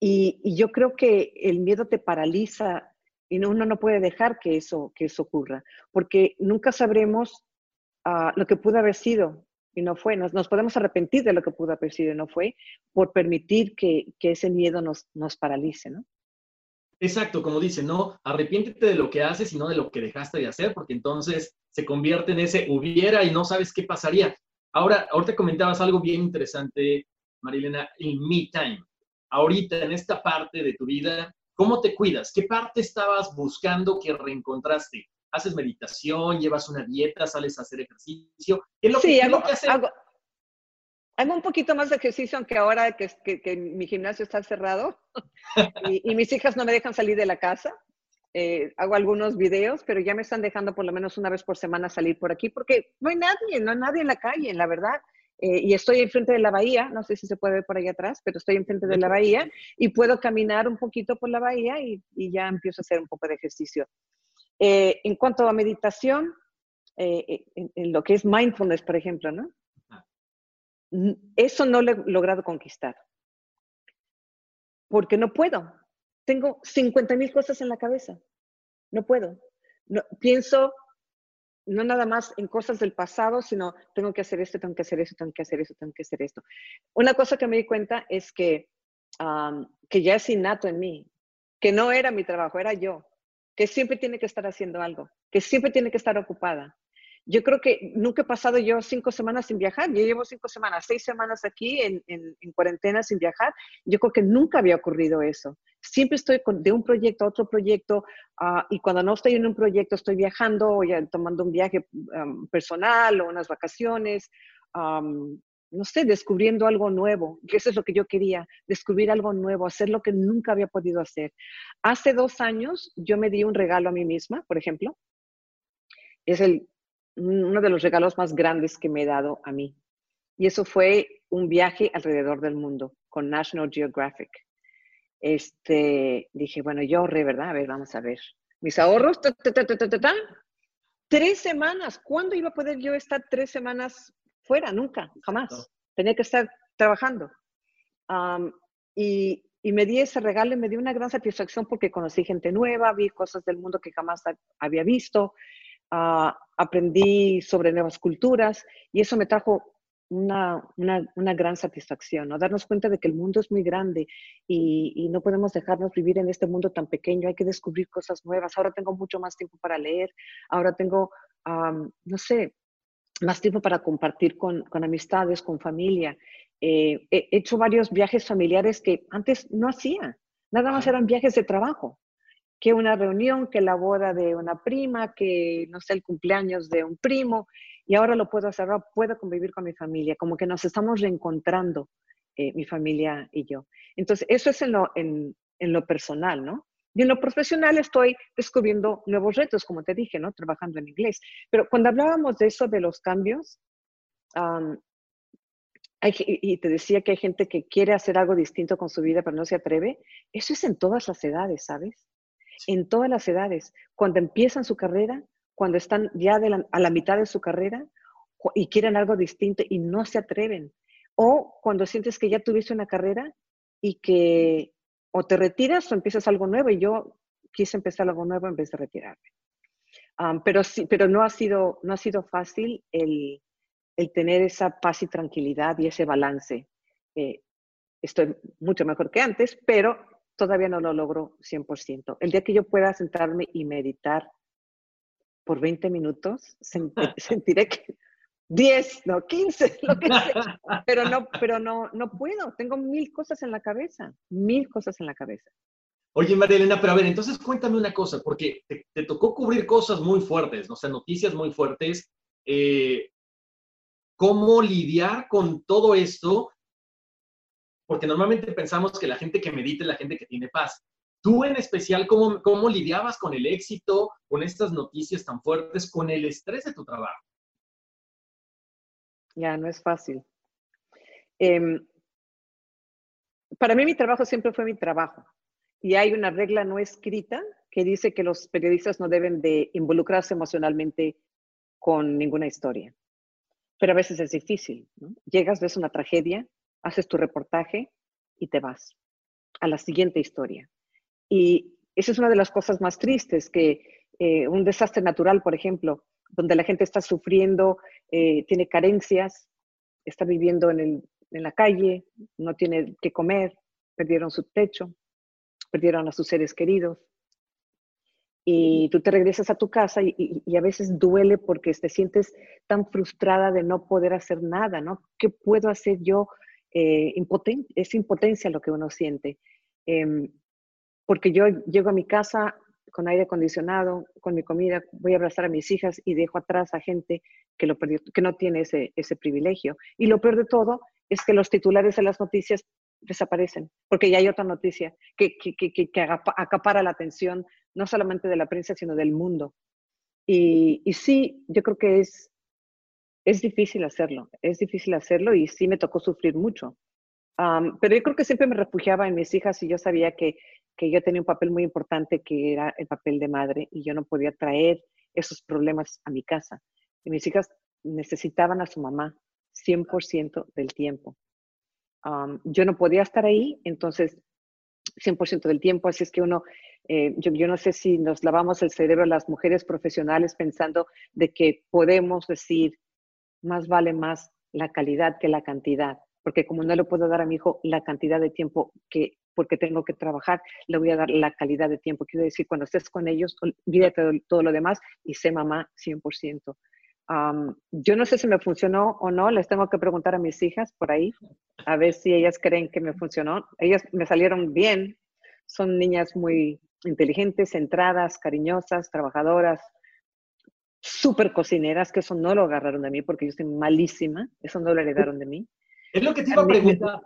Y, yo creo que el miedo te paraliza y uno no puede dejar que eso, que eso ocurra, porque nunca sabremos lo que pudo haber sido y no fue. Nos, podemos arrepentir de lo que pudo haber sido y no fue por permitir que, que ese miedo nos, nos paralice, ¿no? Exacto, como dice, no arrepiéntete de lo que haces y no de lo que dejaste de hacer, porque entonces se convierte en ese hubiera y no sabes qué pasaría. Ahora, ahorita comentabas algo bien interesante, Marilena, el me time. Ahorita, en esta parte de tu vida, ¿cómo te cuidas? ¿Qué parte estabas buscando que reencontraste? ¿Haces meditación? ¿Llevas una dieta? ¿Sales a hacer ejercicio? ¿Qué es lo sí, que, hago, hago, hago, un poquito más de ejercicio, aunque ahora que, que, mi gimnasio está cerrado y, y mis hijas no me dejan salir de la casa. Eh, hago algunos videos, pero ya me están dejando por lo menos una vez por semana salir por aquí, porque no hay nadie, no hay nadie en la calle, la verdad. Eh, y estoy enfrente de la bahía, no sé si se puede ver por ahí atrás, pero estoy enfrente de la bahía y puedo caminar un poquito por la bahía y, ya empiezo a hacer un poco de ejercicio. Eh, en cuanto a meditación, en, lo que es mindfulness, por ejemplo, ¿no? Eso no lo he logrado conquistar. Porque no puedo tengo 50 mil cosas en la cabeza. No puedo. No, pienso no nada más en cosas del pasado, sino tengo que hacer esto, tengo que hacer esto, tengo que hacer esto, tengo que hacer esto. Una cosa que me di cuenta es que, que ya es innato en mí, que no era mi trabajo, era yo, que siempre tiene que estar haciendo algo, que siempre tiene que estar ocupada, yo creo que nunca he pasado yo cinco semanas sin viajar. Yo llevo cinco semanas, seis semanas aquí en, en, cuarentena sin viajar. Yo creo que nunca había ocurrido eso. Siempre estoy de un proyecto a otro proyecto ah, y cuando no estoy en un proyecto estoy viajando o ya tomando un viaje personal o unas vacaciones. no sé, descubriendo algo nuevo. Eso es lo que yo quería, descubrir algo nuevo, hacer lo que nunca había podido hacer. Hace dos años yo me di un regalo a mí misma, por ejemplo. Es el uno de los regalos más grandes que me he dado a mí. Y eso fue un viaje alrededor del mundo con National Geographic. Este, dije, bueno, yo ahorré, ¿verdad? A ver, vamos a ver. Mis ahorros, tres semanas. ¿Cuándo iba a poder yo estar tres semanas fuera? Nunca, jamás. Tenía que estar trabajando. y, y, me di ese regalo y me dio una gran satisfacción porque conocí gente nueva, vi cosas del mundo que jamás había visto. Aprendí sobre nuevas culturas y eso me trajo una, una, gran satisfacción, ¿no? Darnos cuenta de que el mundo es muy grande y, y, no podemos dejarnos vivir en este mundo tan pequeño, hay que descubrir cosas nuevas. Ahora tengo mucho más tiempo para leer, ahora tengo, no sé, más tiempo para compartir con, con amistades, con familia. Eh, he hecho varios viajes familiares que antes no hacía, nada más eran viajes de trabajo que una reunión, que la boda de una prima, que no sé, el cumpleaños de un primo, y ahora lo puedo hacer, puedo convivir con mi familia, como que nos estamos reencontrando eh, mi familia y yo. Entonces, eso es en lo personal, ¿no? Y en lo profesional estoy descubriendo nuevos retos, como te dije, ¿no? Trabajando en inglés. Pero cuando hablábamos de eso, de los cambios, y te decía que hay gente que quiere hacer algo distinto con su vida, pero no se atreve, eso es en todas las edades, ¿sabes? En todas las edades, cuando empiezan su carrera, cuando están ya a la mitad de su carrera y quieren algo distinto y no se atreven, o cuando sientes que ya tuviste una carrera y que o te retiras o empiezas algo nuevo y yo quise empezar algo nuevo en vez de retirarme. pero sí, pero no ha sido, no ha sido fácil el, tener esa paz y tranquilidad y ese balance. Eh, estoy mucho mejor que antes, pero todavía no lo logro 100%. El día que yo pueda sentarme y meditar por 20 minutos, sentiré que 10, no 15, lo que sea, pero no, pero no, no puedo. Tengo mil cosas en la cabeza, mil cosas en la cabeza. Oye, María Elena, pero a ver, entonces cuéntame una cosa, porque te, tocó cubrir cosas muy fuertes, o sea, noticias muy fuertes. Eh, ¿Cómo lidiar con todo esto porque normalmente pensamos que la gente que medita es la gente que tiene paz. Tú en especial, ¿cómo, cómo lidiabas con el éxito, con estas noticias tan fuertes, con el estrés de tu trabajo? Ya, no es fácil. Em, para mí mi trabajo siempre fue mi trabajo. Y hay una regla no escrita que dice que los periodistas no deben de involucrarse emocionalmente con ninguna historia. Pero a veces es difícil. Llegas, ves una tragedia haces tu reportaje y te vas a la siguiente historia. Y esa es una de las cosas más tristes, que eh, un desastre natural, por ejemplo, donde la gente está sufriendo, eh, tiene carencias, está viviendo en, la calle, no tiene que comer, perdieron su techo, perdieron a sus seres queridos. Y tú te regresas a tu casa y, y, a veces duele porque te sientes tan frustrada de no poder hacer nada, ¿no? ¿Qué puedo hacer yo eh, es impotencia lo que uno siente. Em, porque yo llego a mi casa con aire acondicionado, con mi comida, voy a abrazar a mis hijas y dejo atrás a gente que, no tiene ese, privilegio. Y lo peor de todo es que los titulares de las noticias desaparecen, porque ya hay otra noticia que acapara la atención no solamente de la prensa, sino del mundo. Y, y sí, yo creo que es, es difícil hacerlo, es difícil hacerlo y sí me tocó sufrir mucho. pero yo creo que siempre me refugiaba en mis hijas y yo sabía que, que yo tenía un papel muy importante que era el papel de madre y yo no podía traer esos problemas a mi casa. Y mis hijas necesitaban a su mamá 100% del tiempo. yo no podía estar ahí, entonces 100% del tiempo, así es que uno, eh, yo, yo, no sé si nos lavamos el cerebro las mujeres profesionales pensando de que podemos decir, más vale más la calidad que la cantidad, porque como no le puedo dar a mi hijo la cantidad de tiempo que porque tengo que trabajar, le voy a dar la calidad de tiempo. Quiero decir, cuando estés con ellos, olvídate todo, todo lo demás y sé mamá 100%. yo no sé si me funcionó o no, les tengo que preguntar a mis hijas por ahí, a ver si ellas creen que me funcionó. Ellas me salieron bien, son niñas muy inteligentes, centradas, cariñosas, trabajadoras, súper cocineras, que eso no lo agarraron de mí porque yo soy malísima, eso no lo heredaron de mí. Es lo que te iba a preguntar.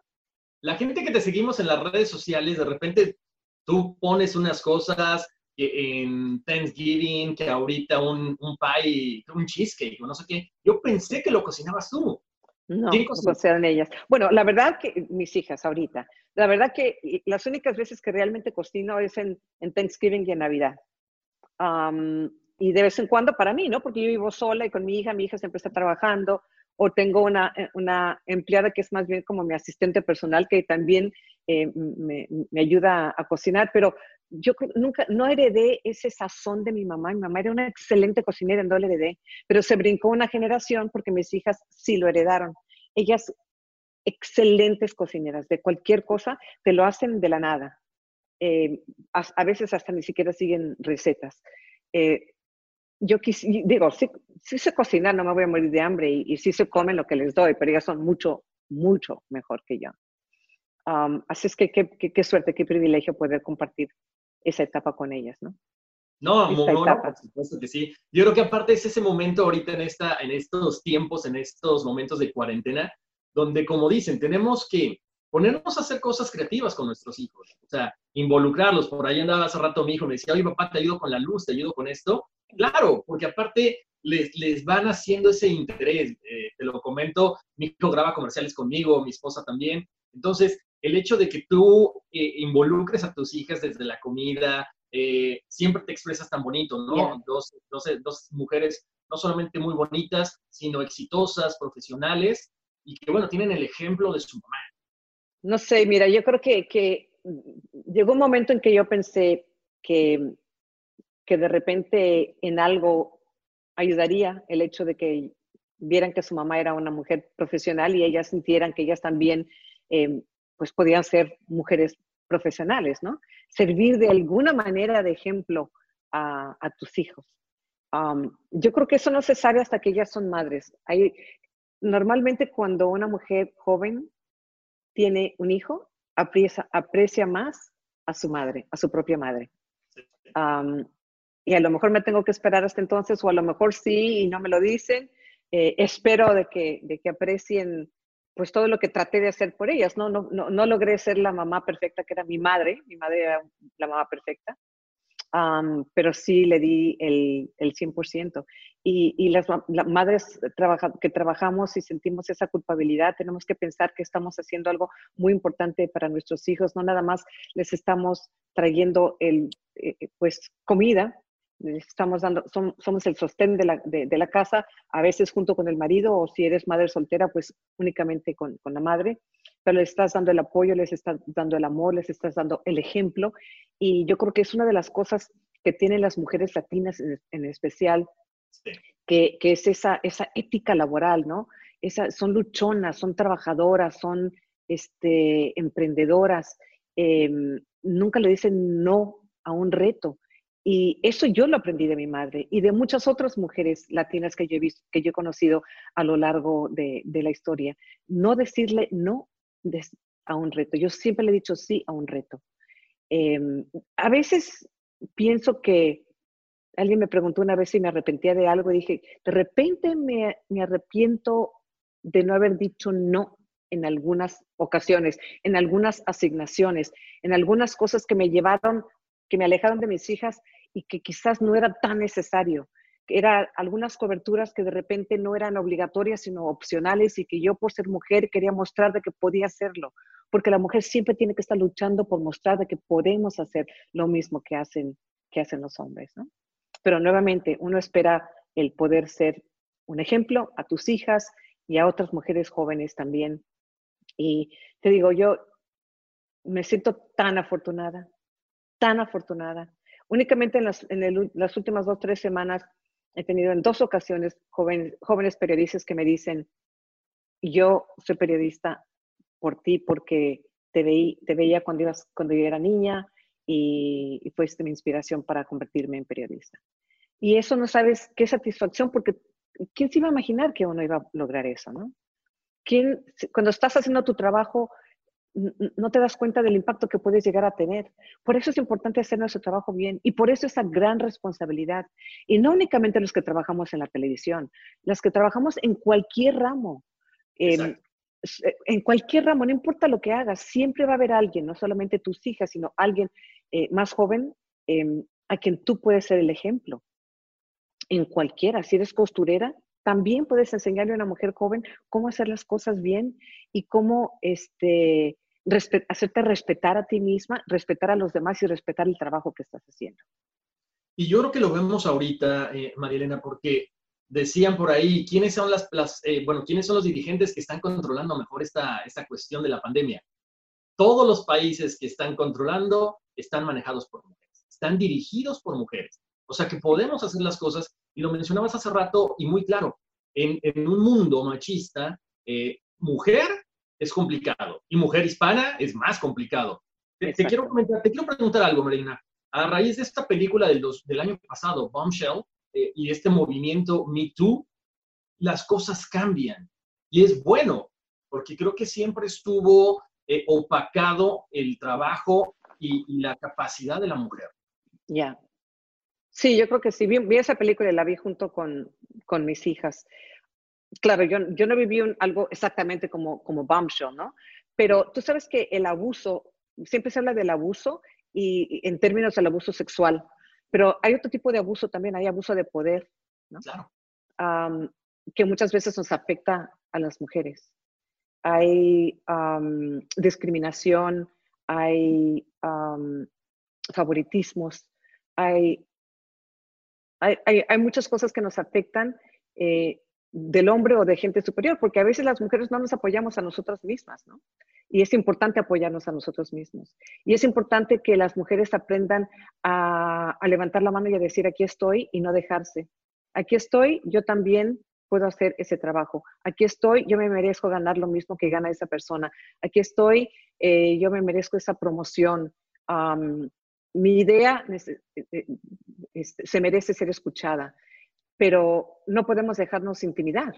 La gente que te seguimos en las redes sociales, de repente tú pones unas cosas en Thanksgiving, que ahorita un, un pie, un cheesecake, o no sé qué. Yo pensé que lo cocinabas tú. No, no ellas. Bueno, la verdad que mis hijas ahorita, la verdad que las únicas veces que realmente cocino es en, en Thanksgiving y en Navidad y de vez en cuando para mí, ¿no? Porque yo vivo sola y con mi hija, mi hija siempre está trabajando, o tengo una, eh, una empleada que es más bien como mi asistente personal que también eh, me, me, ayuda a, cocinar, pero yo nunca, no heredé ese sazón de mi mamá. Mi mamá era una excelente cocinera, no le heredé, pero se brincó una generación porque mis hijas sí lo heredaron. Ellas, excelentes cocineras, de cualquier cosa, te lo hacen de la nada. Eh, a, veces hasta ni siquiera siguen recetas yo digo, sí, sí sé cocinar, no me voy a morir de hambre y, y sí se comen lo que les doy, pero ellas son mucho, mucho mejor que yo. así es que qué, suerte, qué privilegio poder compartir esa etapa con ellas, ¿no? No, no, por supuesto que sí. Yo creo que aparte es ese momento ahorita en, esta, en estos tiempos, en estos momentos de cuarentena, donde como dicen, tenemos que ponernos a hacer cosas creativas con nuestros hijos, o sea, involucrarlos. Por ahí andaba hace rato mi hijo, me decía, oye papá, te ayudo con la luz, te ayudo con esto. Claro, porque aparte les, les van haciendo ese interés. Eh, te lo comento, mi hijo graba comerciales conmigo, mi esposa también. Entonces, el hecho de que tú eh, involucres a tus hijas desde la comida, eh, siempre te expresas tan bonito, ¿no? Dos, dos, dos mujeres no solamente muy bonitas, sino exitosas, profesionales, y que, bueno, tienen el ejemplo de su mamá. No sé, mira, yo creo que, que llegó un momento en que yo pensé que, que de repente en algo ayudaría el hecho de que vieran que su mamá era una mujer profesional y ellas sintieran que ellas también eh, pues podían ser mujeres profesionales, ¿no? Servir de alguna manera de ejemplo a, a tus hijos. yo creo que eso no se sabe hasta que ellas son madres. Hay, normalmente cuando una mujer joven tiene un hijo, aprecia, aprecia más a su madre, a su propia madre. Y a lo mejor me tengo que esperar hasta entonces, o a lo mejor sí y no me lo dicen. Eh, espero de que, de que aprecien pues todo lo que traté de hacer por ellas, ¿no? No, no, no logré ser la mamá perfecta que era mi madre, mi madre era la mamá perfecta, pero sí le di el, el 100%. Y, y las, madres que trabajamos y sentimos esa culpabilidad, tenemos que pensar que estamos haciendo algo muy importante para nuestros hijos, no nada más les estamos trayendo el, eh, pues, comida, estamos dando, somos el sostén de la, de, la, casa, a veces junto con el marido, o si eres madre soltera, pues únicamente con, con, la madre, pero les estás dando el apoyo, les estás dando el amor, les estás dando el ejemplo, y yo creo que es una de las cosas que tienen las mujeres latinas en, especial, que, que, es esa, esa ética laboral, ¿no? Esa, son luchonas, son trabajadoras, son este, emprendedoras, em, nunca le dicen no a un reto. Y eso yo lo aprendí de mi madre y de muchas otras mujeres latinas que yo he visto, que yo he conocido a lo largo de, la historia. No decirle no a un reto. Yo siempre le he dicho sí a un reto. Em, a veces pienso que alguien me preguntó una vez si me arrepentía de algo y dije, de repente me, me arrepiento de no haber dicho no en algunas ocasiones, en algunas asignaciones, en algunas cosas que me llevaron, que me alejaron de mis hijas y que quizás no era tan necesario. Eran algunas coberturas que de repente no eran obligatorias, sino opcionales y que yo por ser mujer quería mostrar de que podía hacerlo, porque la mujer siempre tiene que estar luchando por mostrar de que podemos hacer lo mismo que hacen, que hacen los hombres, ¿no? Pero nuevamente, uno espera el poder ser un ejemplo a tus hijas y a otras mujeres jóvenes también. Y te digo, yo me siento tan afortunada, tan afortunada. Únicamente en las, en las últimas dos, tres semanas he tenido en dos ocasiones jóvenes, jóvenes periodistas que me dicen, yo soy periodista por ti porque te, veí, te veía cuando, ibas, cuando yo era niña y, y fuiste mi inspiración para convertirme en periodista. Y eso no sabes qué satisfacción, porque ¿quién se iba a imaginar que uno iba a lograr eso, no? ¿Quién, cuando estás haciendo tu trabajo, no te das cuenta del impacto que puedes llegar a tener. Por eso es importante hacer nuestro trabajo bien y por eso esa gran responsabilidad. Y no únicamente los que trabajamos en la televisión, los que trabajamos en cualquier ramo. Eh, en cualquier ramo, no importa lo que hagas, siempre va a haber alguien, no solamente tus hijas, sino alguien eh, más joven em, a quien tú puedes ser el ejemplo. En cualquiera, si eres costurera, también puedes enseñarle a una mujer joven cómo hacer las cosas bien y cómo este, hacerte respetar a ti misma, respetar a los demás y respetar el trabajo que estás haciendo. Y yo creo que lo vemos ahorita, eh, María Elena, porque decían por ahí, ¿quiénes son, las, eh, bueno, ¿quiénes son los dirigentes que están controlando mejor esta, esta cuestión de la pandemia? Todos los países que están controlando están manejados por mujeres, están dirigidos por mujeres. O sea que podemos hacer las cosas, y lo mencionabas hace rato y muy claro, en, en un mundo machista, eh, mujer es complicado y mujer hispana es más complicado. Te, quiero, comentar, te quiero preguntar algo, Marina. A raíz de esta película del, del año pasado, Bombshell, eh, y este movimiento Me Too, las cosas cambian. Y es bueno, porque creo que siempre estuvo eh, opacado el trabajo y, la capacidad de la mujer. Ya. Sí, yo creo que sí. Vi, vi, esa película y la vi junto con, con mis hijas. Claro, yo, yo no viví algo exactamente como, como Bombshell, ¿no? Pero tú sabes que el abuso, siempre se habla del abuso y, en términos del abuso sexual, pero hay otro tipo de abuso también, hay abuso de poder, ¿no? Claro. que muchas veces nos afecta a las mujeres. Hay discriminación, hay favoritismos, hay hay, hay, muchas cosas que nos afectan eh, del hombre o de gente superior, porque a veces las mujeres no nos apoyamos a nosotras mismas, ¿no? Y es importante apoyarnos a nosotros mismos. Y es importante que las mujeres aprendan a, levantar la mano y a decir, aquí estoy y no dejarse. Aquí estoy, yo también puedo hacer ese trabajo. Aquí estoy, yo me merezco ganar lo mismo que gana esa persona. Aquí estoy, eh, yo me merezco esa promoción mi idea eh, eh, se merece ser escuchada, pero no podemos dejarnos intimidar.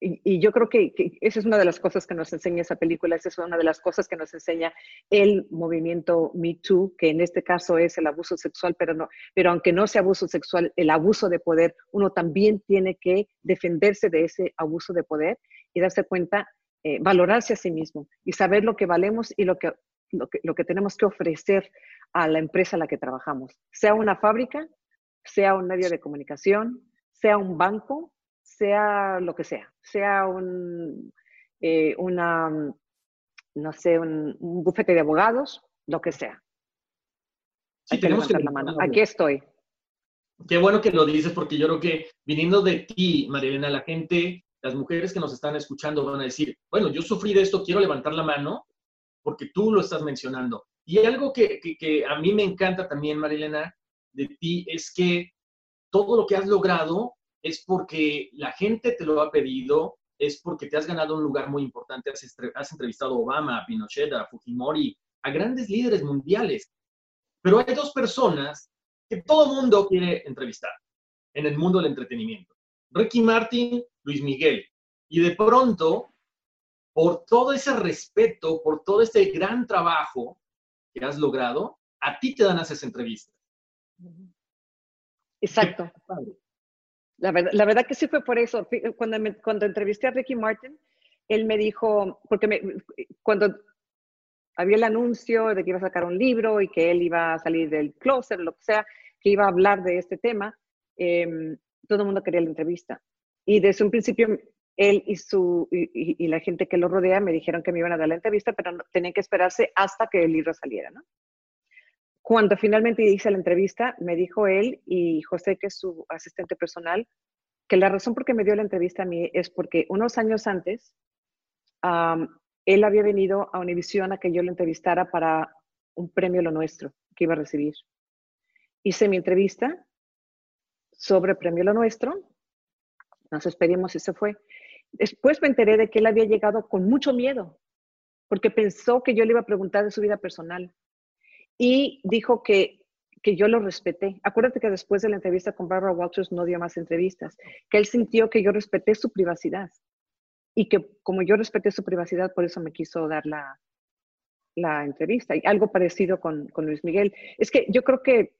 y, yo creo que, esa es una de las cosas que nos enseña esa película, esa es una de las cosas que nos enseña el movimiento Me Too, que en este caso es el abuso sexual, pero, no, pero aunque no sea abuso sexual, el abuso de poder, uno también tiene que defenderse de ese abuso de poder y darse cuenta, eh, valorarse a sí mismo y saber lo que valemos y lo que lo que, tenemos que ofrecer a la empresa a la que trabajamos, sea una fábrica, sea un medio de comunicación, sea un banco, sea lo que sea, sea un, eh, una, no sé, un, bufete de abogados, lo que sea. Sí, tenemos que la mano. Aquí estoy. Qué bueno que lo dices, porque yo creo que viniendo de ti, Marilena, la gente, las mujeres que nos están escuchando van a decir, bueno, yo sufrí de esto, quiero levantar la mano, porque tú lo estás mencionando. Y algo que, a mí me encanta también, Marilena, de ti, es que todo lo que has logrado es porque la gente te lo ha pedido, es porque te has ganado un lugar muy importante. Has, entrevistado a Obama, a Pinochet, a Fujimori, a grandes líderes mundiales. Pero hay dos personas que todo mundo quiere entrevistar en el mundo del entretenimiento. Ricky Martin, Luis Miguel. Y de pronto por todo ese respeto, por todo este gran trabajo que has logrado, a ti te dan esas entrevistas. Exacto. La verdad, la verdad que sí fue por eso. Cuando, cuando entrevisté a Ricky Martin, él me dijo, porque me, cuando había el anuncio de que iba a sacar un libro y que él iba a salir del closet, lo que sea, que iba a hablar de este tema, em, todo el mundo quería la entrevista. Y desde un principio, él y, su, y, la gente que lo rodea me dijeron que me iban a dar la entrevista, pero no, tenían que esperarse hasta que el libro saliera, ¿no? Cuando finalmente hice la entrevista, me dijo él y José, que es su asistente personal, que la razón por qué me dio la entrevista a mí es porque unos años antes, él había venido a Univision a que yo lo entrevistara para un premio Lo Nuestro que iba a recibir. Hice mi entrevista sobre premio Lo Nuestro, nos despedimos y se fue. Después me enteré de que él había llegado con mucho miedo, porque pensó que yo le iba a preguntar de su vida personal y dijo que, que yo lo respeté. Acuérdate que después de la entrevista con Barbara Walters no dio más entrevistas, que él sintió que yo respeté su privacidad y que como yo respeté su privacidad, por eso me quiso dar la, la entrevista. Y algo parecido con, con, Luis Miguel. Es que yo creo que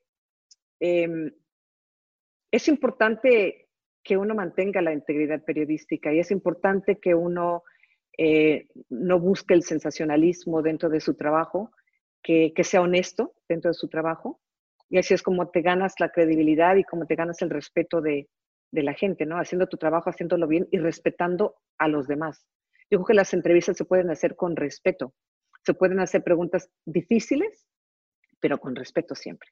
em, es importante que uno mantenga la integridad periodística y es importante que uno eh, no busque el sensacionalismo dentro de su trabajo, que, sea honesto dentro de su trabajo. Y así es como te ganas la credibilidad y como te ganas el respeto de, de la gente, ¿no? Haciendo tu trabajo, haciéndolo bien y respetando a los demás. Yo creo que las entrevistas se pueden hacer con respeto. Se pueden hacer preguntas difíciles, pero con respeto siempre.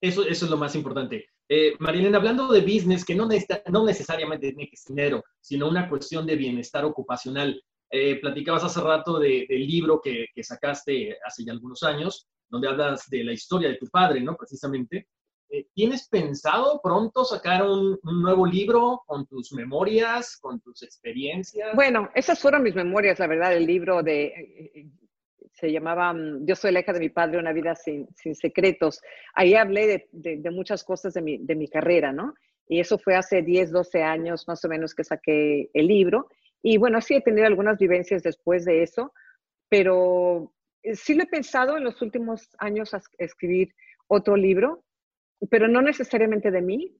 Eso, eso es lo más importante. Eh, Marilena, hablando de business, que no, no necesariamente tiene que ser dinero, sino una cuestión de bienestar ocupacional. Eh, platicabas hace rato del libro que, sacaste hace ya algunos años, donde hablas de la historia de tu padre, ¿no? Precisamente. Eh, ¿Tienes pensado pronto sacar un, nuevo libro con tus memorias, con tus experiencias? Bueno, esas fueron mis memorias, la verdad, el libro de, eh, eh, se llamaba mm, Yo soy la hija de mi padre, una vida sin, secretos. Ahí hablé de, muchas cosas de mi, de mi, carrera, ¿no? Y eso fue hace 10, 12 años más o menos que saqué el libro. Y bueno, sí he tenido algunas vivencias después de eso, pero sí lo he pensado en los últimos años a escribir otro libro pero no necesariamente de mí.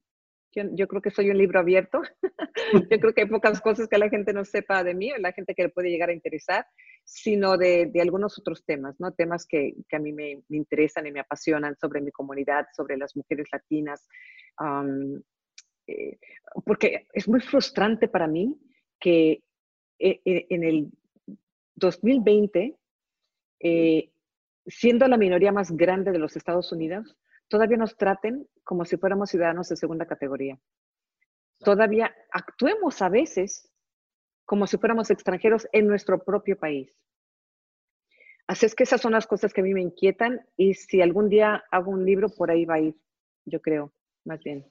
Yo, creo que soy un libro abierto. yo creo que hay pocas cosas que la gente no sepa de mí, la gente que le puede llegar a interesar, sino de, algunos otros temas, ¿no? Temas que, a mí me, interesan y me apasionan sobre mi comunidad, sobre las mujeres latinas. Eh, porque es muy frustrante para mí que eh, eh, en el 2020, siendo la minoría más grande de los Estados Unidos, todavía nos traten como si fuéramos ciudadanos de segunda categoría. Todavía actuemos a veces como si fuéramos extranjeros en nuestro propio país. Así es que esas son las cosas que a mí me inquietan y si algún día hago un libro, por ahí va a ir, yo creo, más bien.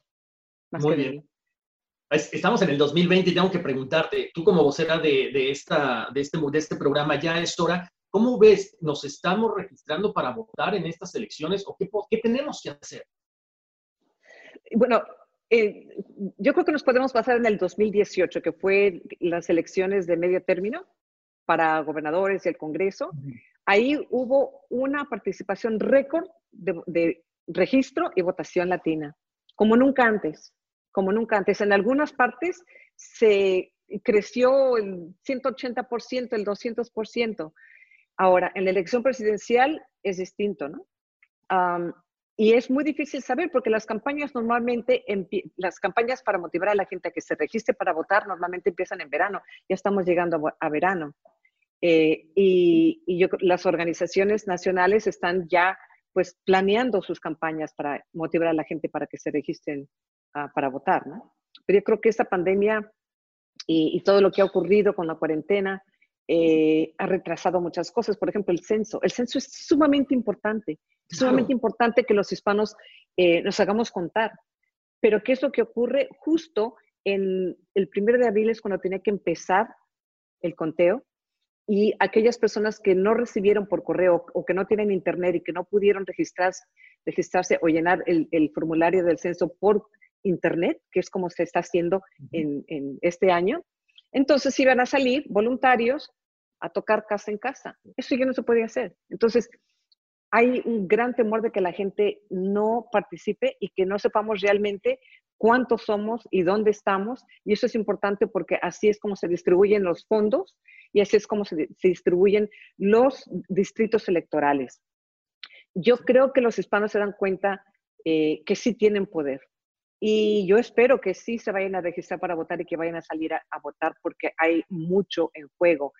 Muy bien. Estamos en el 2020 y tengo que preguntarte, tú como vocera de, de, esta, de, este, de este programa, ya es hora ¿Cómo ves? ¿Nos estamos registrando para votar en estas elecciones o qué, tenemos que hacer? Bueno, eh, yo creo que nos podemos basar en el 2018, que fue las elecciones de medio término para gobernadores y el Congreso. Ahí hubo una participación récord de, de registro y votación latina, como nunca antes, como nunca antes. En algunas partes se creció el 180%, el 200%. Ahora, en la elección presidencial es distinto, ¿no? y es muy difícil saber porque las campañas normalmente, las campañas para motivar a la gente a que se registre para votar normalmente empiezan en verano. Ya estamos llegando a, verano. Eh, y, yo, las organizaciones nacionales están ya pues planeando sus campañas para motivar a la gente para que se registren ah, para votar, ¿no? Pero yo creo que esta pandemia y, y, todo lo que ha ocurrido con la cuarentena eh, ha retrasado muchas cosas. Por ejemplo, el censo. El censo es sumamente importante. Es sumamente importante que los hispanos eh, nos hagamos contar. Pero ¿qué es lo que ocurre? Justo en el primero de abril es cuando tenía que empezar el conteo y aquellas personas que no recibieron por correo o que no tienen internet y que no pudieron registrarse, registrarse o llenar el, formulario del censo por internet, que es como se está haciendo en, en este año, entonces iban a salir voluntarios a tocar casa en casa. Eso ya no se puede hacer. Entonces, hay un gran temor de que la gente no participe y que no sepamos realmente cuántos somos y dónde estamos. Y eso es importante porque así es como se distribuyen los fondos y así es como se, distribuyen los distritos electorales. Yo creo que los hispanos se dan cuenta eh, que sí tienen poder. Y yo espero que sí se vayan a registrar para votar y que vayan a salir a, votar porque hay mucho en juego.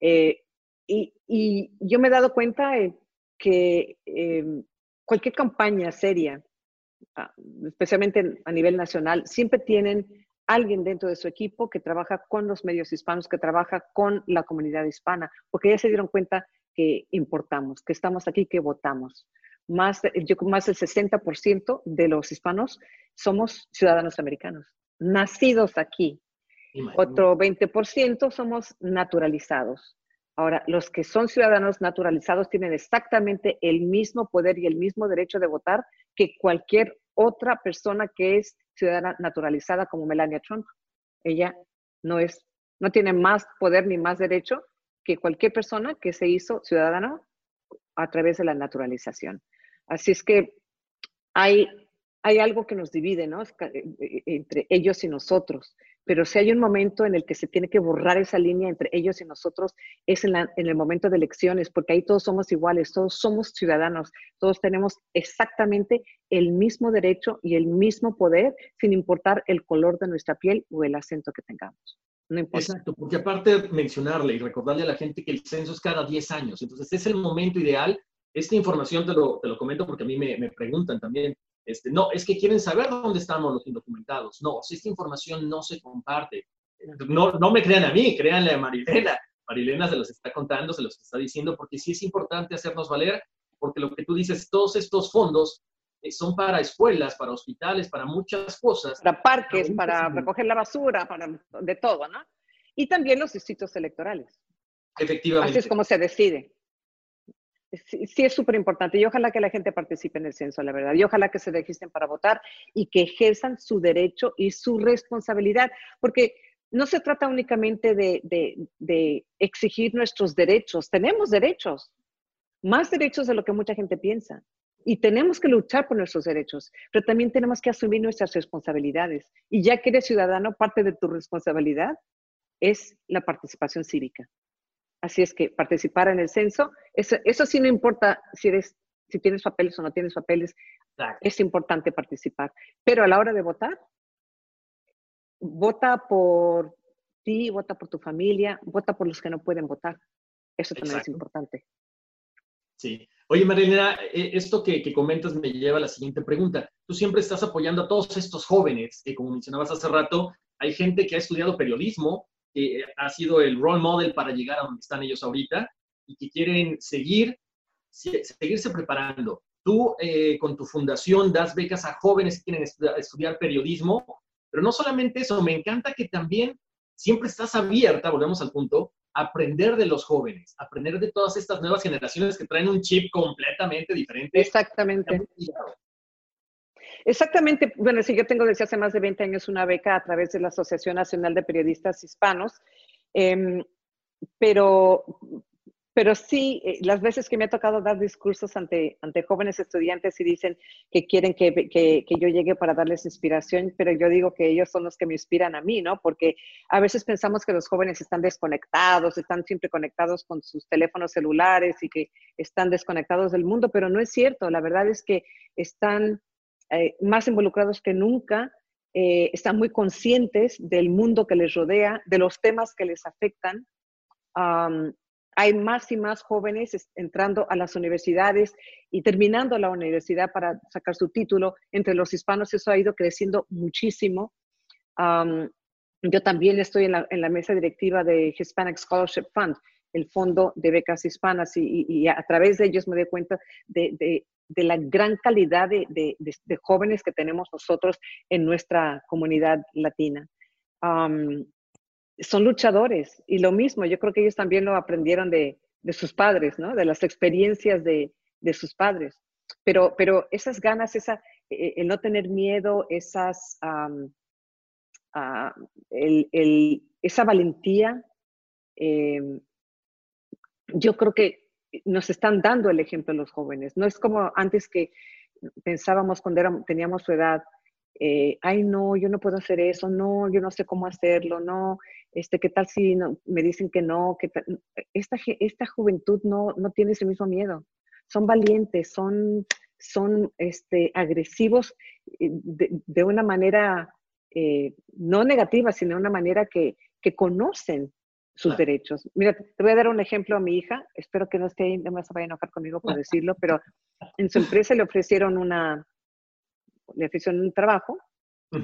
Eh, y, yo me he dado cuenta eh, que em, cualquier campaña seria, ah, especialmente a nivel nacional, siempre tienen alguien dentro de su equipo que trabaja con los medios hispanos, que trabaja con la comunidad hispana, porque ya se dieron cuenta que importamos, que estamos aquí, que votamos. Más, yo, más del 60% de los hispanos somos ciudadanos americanos, nacidos aquí. Otro 20% somos naturalizados. Ahora, los que son ciudadanos naturalizados tienen exactamente el mismo poder y el mismo derecho de votar que cualquier otra persona que es ciudadana naturalizada como Melania Trump. Ella no es, no tiene más poder ni más derecho que cualquier persona que se hizo ciudadano a través de la naturalización. Así es que hay, hay algo que nos divide, ¿no? Eh, entre ellos y nosotros. Pero si hay un momento en el que se tiene que borrar esa línea entre ellos y nosotros, es en, el momento de elecciones, porque ahí todos somos iguales, todos somos ciudadanos, todos tenemos exactamente el mismo derecho y el mismo poder, sin importar el color de nuestra piel o el acento que tengamos. Exacto, porque aparte mencionarle y recordarle a la gente que el censo es cada 10 años, entonces es el momento ideal. Esta información te lo, te lo comento porque a mí me, me preguntan también, este, no, es que quieren saber dónde estamos los indocumentados. No, si esta información no se comparte, no, no me crean a mí, créanle a Marilena. Marilena se los está contando, se los está diciendo, porque sí es importante hacernos valer, porque lo que tú dices, todos estos fondos eh, son para escuelas, para hospitales, para muchas cosas. Para parques, para recoger la basura, para de todo, ¿no? Y también los distritos electorales. Efectivamente. Así es como se decide sí, es súper importante y ojalá que la gente participe en el censo, la verdad, y ojalá que se registren para votar y que ejerzan su derecho y su responsabilidad, porque no se trata únicamente de, de, exigir nuestros derechos, tenemos derechos, más derechos de lo que mucha gente piensa. Y tenemos que luchar por nuestros derechos, pero también tenemos que asumir nuestras responsabilidades. Y ya que eres ciudadano, parte de tu responsabilidad es la participación cívica. Así es que participar en el censo, eso, eso sí no importa si, eres, si tienes papeles o no tienes papeles, es importante participar. Pero a la hora de votar, vota por ti, vota por tu familia, vota por los que no pueden votar. Eso también es importante. Sí. Oye, Marilena, eh, esto que, que, comentas me lleva a la siguiente pregunta. Tú siempre estás apoyando a todos estos jóvenes, que como mencionabas hace rato, hay gente que ha estudiado periodismo, que ha sido el role model para llegar a donde están ellos ahorita y que quieren seguir, seguirse preparando. Tú eh, con tu fundación das becas a jóvenes que quieren estudiar, periodismo, pero no solamente eso, me encanta que también siempre estás abierta, volvemos al punto, a aprender de los jóvenes, aprender de todas estas nuevas generaciones que traen un chip completamente diferente. Exactamente. Exactamente, bueno, sí, yo tengo desde hace más de 20 años una beca a través de la Asociación Nacional de Periodistas Hispanos, em, pero, pero sí, eh, las veces que me ha tocado dar discursos ante, ante jóvenes estudiantes y dicen que quieren que, que, que, yo llegue para darles inspiración, pero yo digo que ellos son los que me inspiran a mí, ¿no? Porque a veces pensamos que los jóvenes están desconectados, están siempre conectados con sus teléfonos celulares y que están desconectados del mundo, pero no es cierto. La verdad es que están eh, más involucrados que nunca, eh, están muy conscientes del mundo que les rodea, de los temas que les afectan. hay más y más jóvenes entrando a las universidades y terminando la universidad para sacar su título. Entre los hispanos eso ha ido creciendo muchísimo. yo también estoy en la, mesa directiva de Hispanic Scholarship Fund, el fondo de becas hispanas, y, a través de ellos me doy cuenta de, de la gran calidad de, jóvenes que tenemos nosotros en nuestra comunidad latina. son luchadores y lo mismo, yo creo que ellos también lo aprendieron de, sus padres, ¿no? de las experiencias de, sus padres. Pero, pero esas ganas, esa, e, el no tener miedo, esas, ah, esa valentía, em, yo creo que nos están dando el ejemplo los jóvenes. No es como antes que pensábamos cuando teníamos su edad, eh, ay no, yo no puedo hacer eso, no, yo no sé cómo hacerlo, no, este, ¿qué tal si me dicen que no? Que esta, esta juventud no, no tiene ese mismo miedo. Son valientes, son, son este, agresivos eh, de, una manera eh, no negativa, sino de una manera que, que conocen sus derechos. Mira, te voy a dar un ejemplo a mi hija, espero que no esté, no me vaya a enojar conmigo por decirlo, pero en su empresa le ofrecieron una, le ofrecieron un trabajo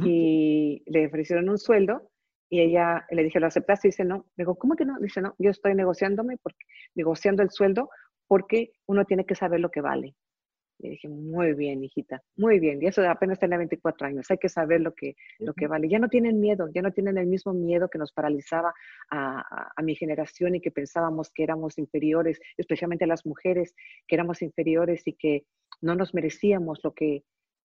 y le ofrecieron un sueldo y ella le dije, ¿lo aceptaste? Y dice, no. Le digo, ¿cómo que no? Dice, no, yo estoy negociándome, porque, negociando el sueldo porque uno tiene que saber lo que vale. Le dije, muy bien, hijita, muy bien. Y eso apenas tiene 24 años, hay que saber lo que, lo que vale. Ya no tienen miedo, ya no tienen el mismo miedo que nos paralizaba a, a, mi generación y que pensábamos que éramos inferiores, especialmente a las mujeres, que éramos inferiores y que no nos merecíamos lo que,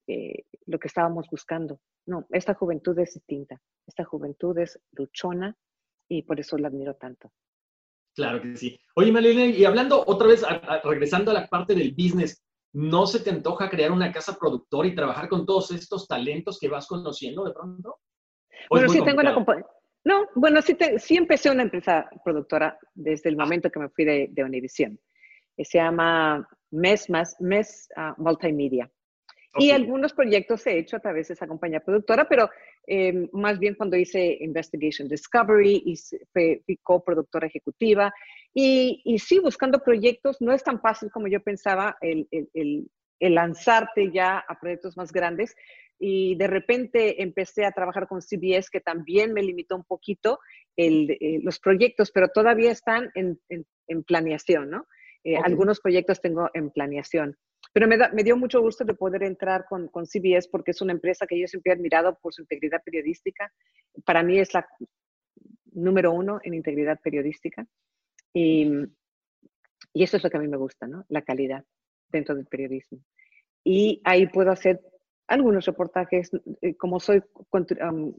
eh, lo que estábamos buscando. No, esta juventud es distinta. Esta juventud es luchona y por eso la admiro tanto. Claro que sí. Oye, Malena, y hablando otra vez, regresando a la parte del business, ¿no se te antoja crear una casa productora y trabajar con todos estos talentos que vas conociendo de pronto? Bueno, sí tengo una No, bueno, sí, sí, empecé una empresa productora desde el ah. momento que me fui de, de Univision. Se llama MES, MES uh, Multimedia. Y algunos proyectos he hecho a través de esa compañía productora, pero eh, más bien cuando hice Investigation Discovery y fui, coproductora ejecutiva. Y, y, sí, buscando proyectos, no es tan fácil como yo pensaba el, el, el, lanzarte ya a proyectos más grandes. Y de repente empecé a trabajar con CBS, que también me limitó un poquito eh, los proyectos, pero todavía están en, en, planeación, ¿no? Eh, algunos proyectos tengo en planeación. Pero me, dio mucho gusto de poder entrar con, con, CBS porque es una empresa que yo siempre he admirado por su integridad periodística. Para mí es la número uno en integridad periodística. Y, y eso es lo que a mí me gusta, ¿no? La calidad dentro del periodismo. Y ahí puedo hacer algunos reportajes, eh, como soy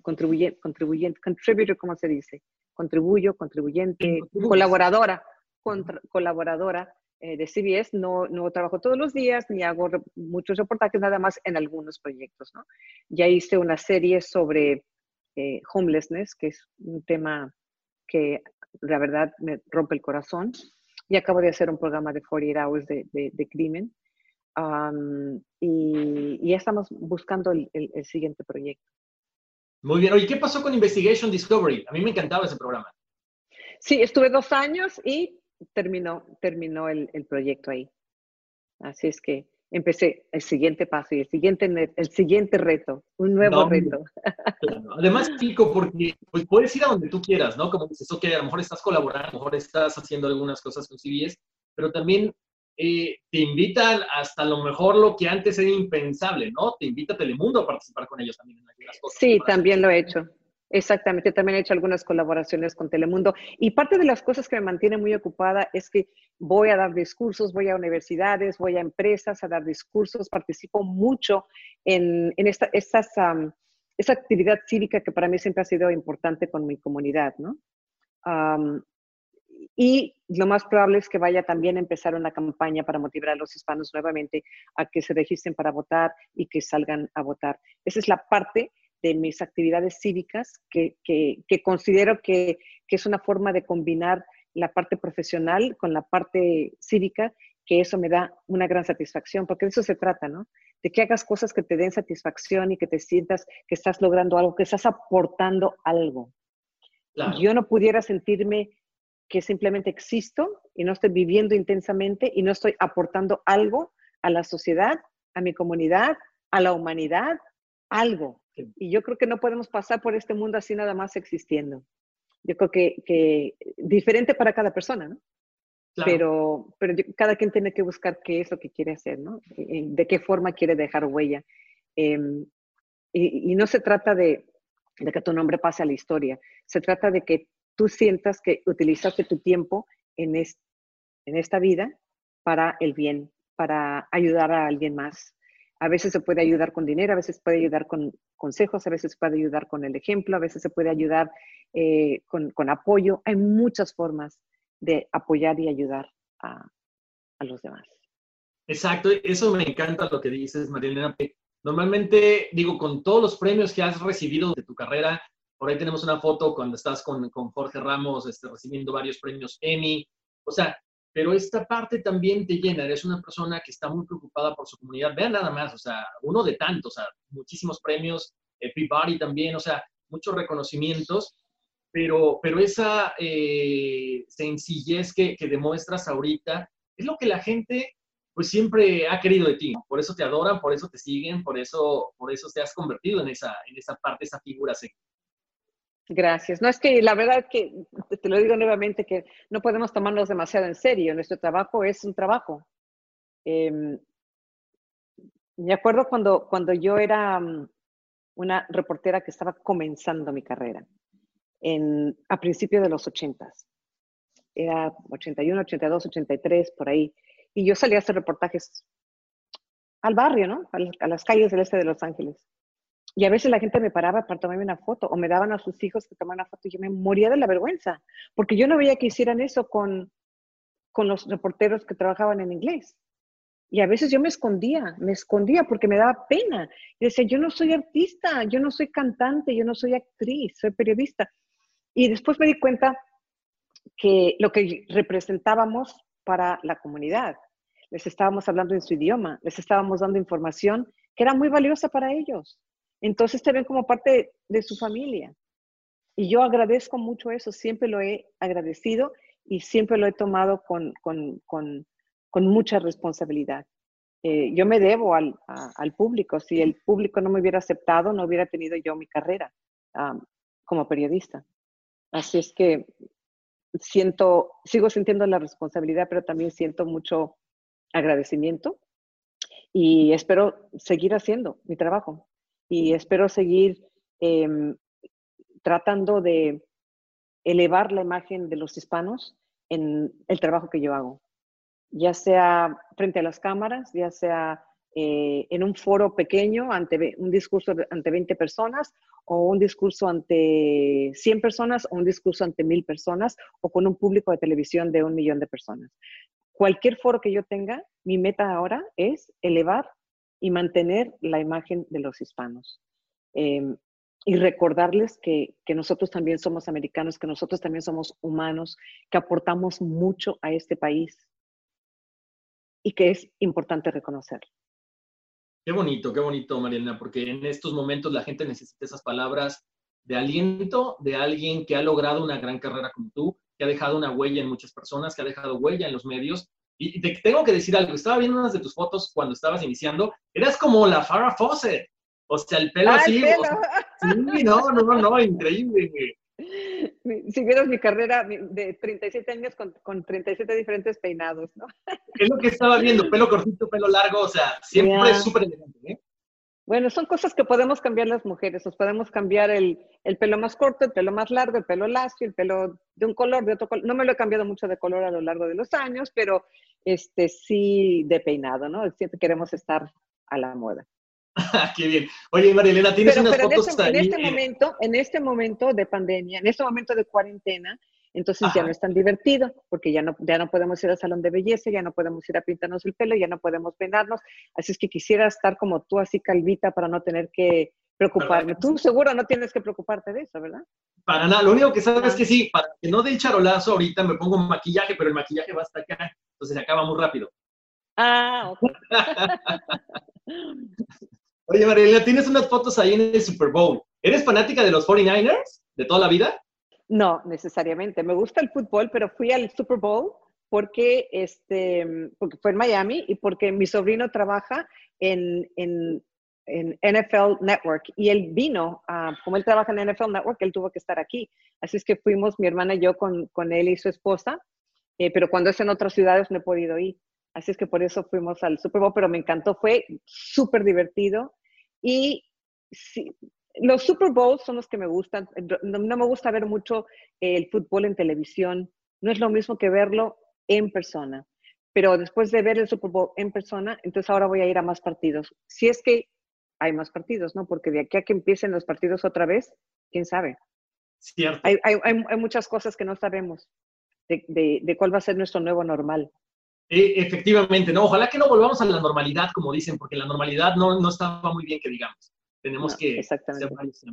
contribuyente, contribuyente, contributor, ¿cómo se dice? Contribuyo, contribuyente, colaboradora, colaboradora eh, de CBS, no, no trabajo todos los días ni hago muchos reportajes, nada más en algunos proyectos. ¿no? Ya hice una serie sobre eh, homelessness, que es un tema que la verdad me rompe el corazón. Y acabo de hacer un programa de 48 Hours de, de, crimen. y, y, ya estamos buscando el, el, siguiente proyecto. Muy bien. Oye, ¿qué pasó con Investigation Discovery? A mí me encantaba ese programa. Sí, estuve dos años y terminó, terminó el, el, proyecto ahí. Así es que empecé el siguiente paso y el siguiente, el siguiente reto, un nuevo reto. Además, Pico, porque pues, puedes ir a donde tú quieras, ¿no? Como dices, ok, a lo mejor estás colaborando, a lo mejor estás haciendo algunas cosas con CBS, pero también eh, te invitan hasta lo mejor lo que antes era impensable, ¿no? Te invita Telemundo a participar con ellos también en algunas cosas. Sí, también lo he hecho. Exactamente, también he hecho algunas colaboraciones con Telemundo y parte de las cosas que me mantiene muy ocupada es que voy a dar discursos, voy a universidades, voy a empresas a dar discursos, participo mucho en, esta, actividad cívica que para mí siempre ha sido importante con mi comunidad, ¿no? y lo más probable es que vaya también a empezar una campaña para motivar a los hispanos nuevamente a que se registren para votar y que salgan a votar. Esa es la parte de mis actividades cívicas, que, considero que, es una forma de combinar la parte profesional con la parte cívica, que eso me da una gran satisfacción, porque de eso se trata, ¿no? De que hagas cosas que te den satisfacción y que te sientas que estás logrando algo, que estás aportando algo. Yo no pudiera sentirme que simplemente existo y no estoy viviendo intensamente y no estoy aportando algo a la sociedad, a mi comunidad, a la humanidad, algo. Y yo creo que no podemos pasar por este mundo así nada más existiendo. Yo creo que, que diferente para cada persona, ¿no? Pero, pero cada quien tiene que buscar qué es lo que quiere hacer, ¿no? De qué forma quiere dejar huella. Em, y, y, no se trata de, de, que tu nombre pase a la historia, se trata de que tú sientas que utilizaste tu tiempo en, en esta vida para el bien, para ayudar a alguien más, a veces se puede ayudar con dinero, a veces puede ayudar con consejos, a veces puede ayudar con el ejemplo, a veces se puede ayudar eh, con, apoyo. Hay muchas formas de apoyar y ayudar a, a los demás. Exacto, eso me encanta lo que dices, Marilena. Normalmente, digo, con todos los premios que has recibido de tu carrera, por ahí tenemos una foto cuando estás con, con Jorge Ramos este, recibiendo varios premios Emmy. O sea, pero esta parte también te llena. Eres una persona que está muy preocupada por su comunidad. Vean nada más, o sea, uno de tantos, o sea, muchísimos premios, Everybody también, o sea, muchos reconocimientos, pero, pero esa eh, sencillez que, que, demuestras ahorita es lo que la gente pues siempre ha querido de ti. Por eso te adoran, por eso te siguen, por eso, por eso te has convertido en esa, en esa parte, esa figura Gracias. No es que la verdad que te lo digo nuevamente que no podemos tomarnos demasiado en serio. Nuestro trabajo es un trabajo. Eh, me acuerdo cuando, cuando yo era mm, una reportera que estaba comenzando mi carrera en, a principios de los ochentas. Era 81, 82, 83, por ahí. Y yo salía a hacer reportajes al barrio, ¿no? A, las calles del este de Los Ángeles. Y a veces la gente me paraba para tomarme una foto o me daban a sus hijos que tomaran una foto y yo me moría de la vergüenza, porque yo no veía que hicieran eso con, con los reporteros que trabajaban en inglés. Y a veces yo me escondía, me escondía porque me daba pena. Y decía, yo no soy artista, yo no soy cantante, yo no soy actriz, soy periodista. Y después me di cuenta que lo que representábamos para la comunidad, les estábamos hablando en su idioma, les estábamos dando información que era muy valiosa para ellos. Entonces te ven como parte de su familia. Y yo agradezco mucho eso, siempre lo he agradecido y siempre lo he tomado con, con, con, con mucha responsabilidad. Eh, yo me debo al, al, público. Si el público no me hubiera aceptado, no hubiera tenido yo mi carrera como periodista. Así es que siento, sigo sintiendo la responsabilidad, pero también siento mucho agradecimiento y espero seguir haciendo mi trabajo y espero seguir em, tratando de elevar la imagen de los hispanos en el trabajo que yo hago, ya sea frente a las cámaras, ya sea eh, en un foro pequeño, ante un discurso ante 20 personas, o un discurso ante 100 personas, o un discurso ante 1000 personas, o con un público de televisión de un millón de personas. Cualquier foro que yo tenga, mi meta ahora es elevar y mantener la imagen de los hispanos. Em, y recordarles que, que, nosotros también somos americanos, que nosotros también somos humanos, que aportamos mucho a este país y que es importante reconocerlo. Qué bonito, qué bonito, Marielena, porque en estos momentos la gente necesita esas palabras de aliento de alguien que ha logrado una gran carrera como tú, que ha dejado una huella en muchas personas, que ha dejado huella en los medios y te tengo que decir algo, estaba viendo unas de tus fotos cuando estabas iniciando, eras como la Farrah Fawcett, o sea, el pelo ah, así, sí, no, no, no, no, increíble. Si vieras mi carrera de 37 años con, con 37 diferentes peinados, ¿no? Es lo que estaba viendo, pelo cortito, pelo largo, o sea, siempre es súper elegante, ¿eh? Bueno, son cosas que podemos cambiar las mujeres. Nos podemos cambiar el, el, pelo más corto, el pelo más largo, el pelo lacio, el pelo de un color, de otro color. No me lo he cambiado mucho de color a lo largo de los años, pero este sí de peinado, ¿no? Siempre queremos estar a la moda. Qué bien. Oye, María Elena, tienes unas pero fotos en este, en este momento, en este momento de pandemia, en este momento de cuarentena, entonces ya no es tan divertido, porque ya no, ya no podemos ir al salón de belleza, ya no podemos ir a pintarnos el pelo, ya no podemos peinarnos. Así es que quisiera estar como tú, así calvita, para no tener que preocuparme. Tú seguro no tienes que preocuparte de eso, ¿verdad? Para nada, lo único que sabes es que sí, para que no dé el charolazo ahorita me pongo maquillaje, pero el maquillaje va hasta acá, entonces se acaba muy rápido. Ah, ok. Oye, María, tienes unas fotos ahí en el Super Bowl. ¿Eres fanática de los 49ers de toda la vida? No, necesariamente. Me gusta el fútbol, pero fui al Super Bowl porque, este, porque fue en Miami y porque mi sobrino trabaja en, en, en NFL Network y él vino, como él trabaja en NFL Network, él tuvo que estar aquí. Así es que fuimos mi hermana y yo con, con él y su esposa, eh, pero cuando es en otras ciudades no he podido ir. Así es que por eso fuimos al Super Bowl, pero me encantó, fue súper divertido. Y sí, los Super Bowls son los que me gustan. No, me gusta ver mucho el fútbol en televisión. No es lo mismo que verlo en persona. Pero después de ver el Super Bowl en persona, entonces ahora voy a ir a más partidos. Si es que hay más partidos, ¿no? Porque de aquí a que empiecen los partidos otra vez, quién sabe. Cierto. Hay, hay, hay, muchas cosas que no sabemos. de, cuál va a ser nuestro nuevo normal. E, efectivamente, no, ojalá que no volvamos a la normalidad, como dicen, porque la normalidad no, no estaba muy bien que digamos. Tenemos que exactamente. hacer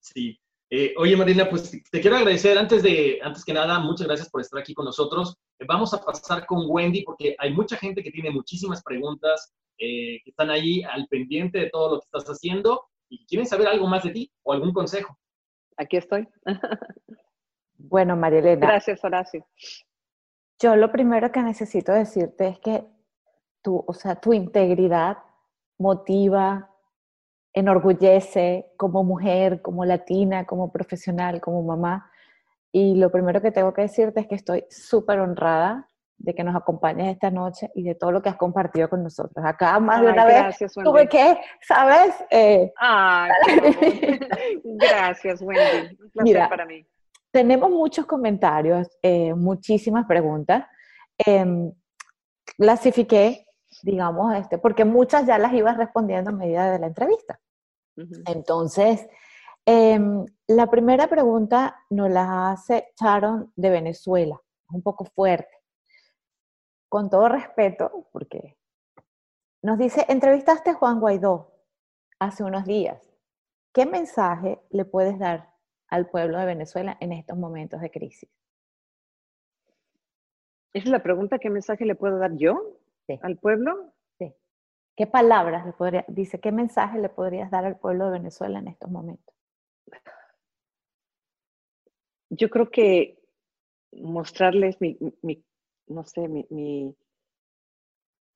Sí. Eh, oye, Marina, pues te quiero agradecer antes de, antes que nada, muchas gracias por estar aquí con nosotros. vamos a pasar con Wendy porque hay mucha gente que tiene muchísimas preguntas, eh, que están ahí al pendiente de todo lo que estás haciendo y quieren saber algo más de ti o algún consejo. Aquí estoy. bueno, María Elena. Gracias, Horacio. Yo lo primero que necesito decirte es que tu, o sea, tu integridad motiva, enorgullece como mujer, como latina, como profesional, como mamá. Y lo primero que tengo que decirte es que estoy súper honrada de que nos acompañes esta noche y de todo lo que has compartido con nosotros. Acá más de una vez tuve que, ¿sabes? Eh, gracias, Wendy. Un placer para mí. Tenemos muchos comentarios, eh, muchísimas preguntas. Em, clasifiqué, digamos, este, porque muchas ya las ibas respondiendo a medida de la entrevista. Entonces, em, la primera pregunta nos la hace Sharon de Venezuela, un poco fuerte. Con todo respeto, porque nos dice, entrevistaste a Juan Guaidó hace unos días. ¿Qué mensaje le puedes dar al pueblo de Venezuela en estos momentos de crisis? Esa es la pregunta, ¿qué mensaje le puedo dar yo al pueblo? ¿Qué palabras le podría, dice, qué mensaje le podrías dar al pueblo de Venezuela en estos momentos? Yo creo que mostrarles mi, no sé, mi,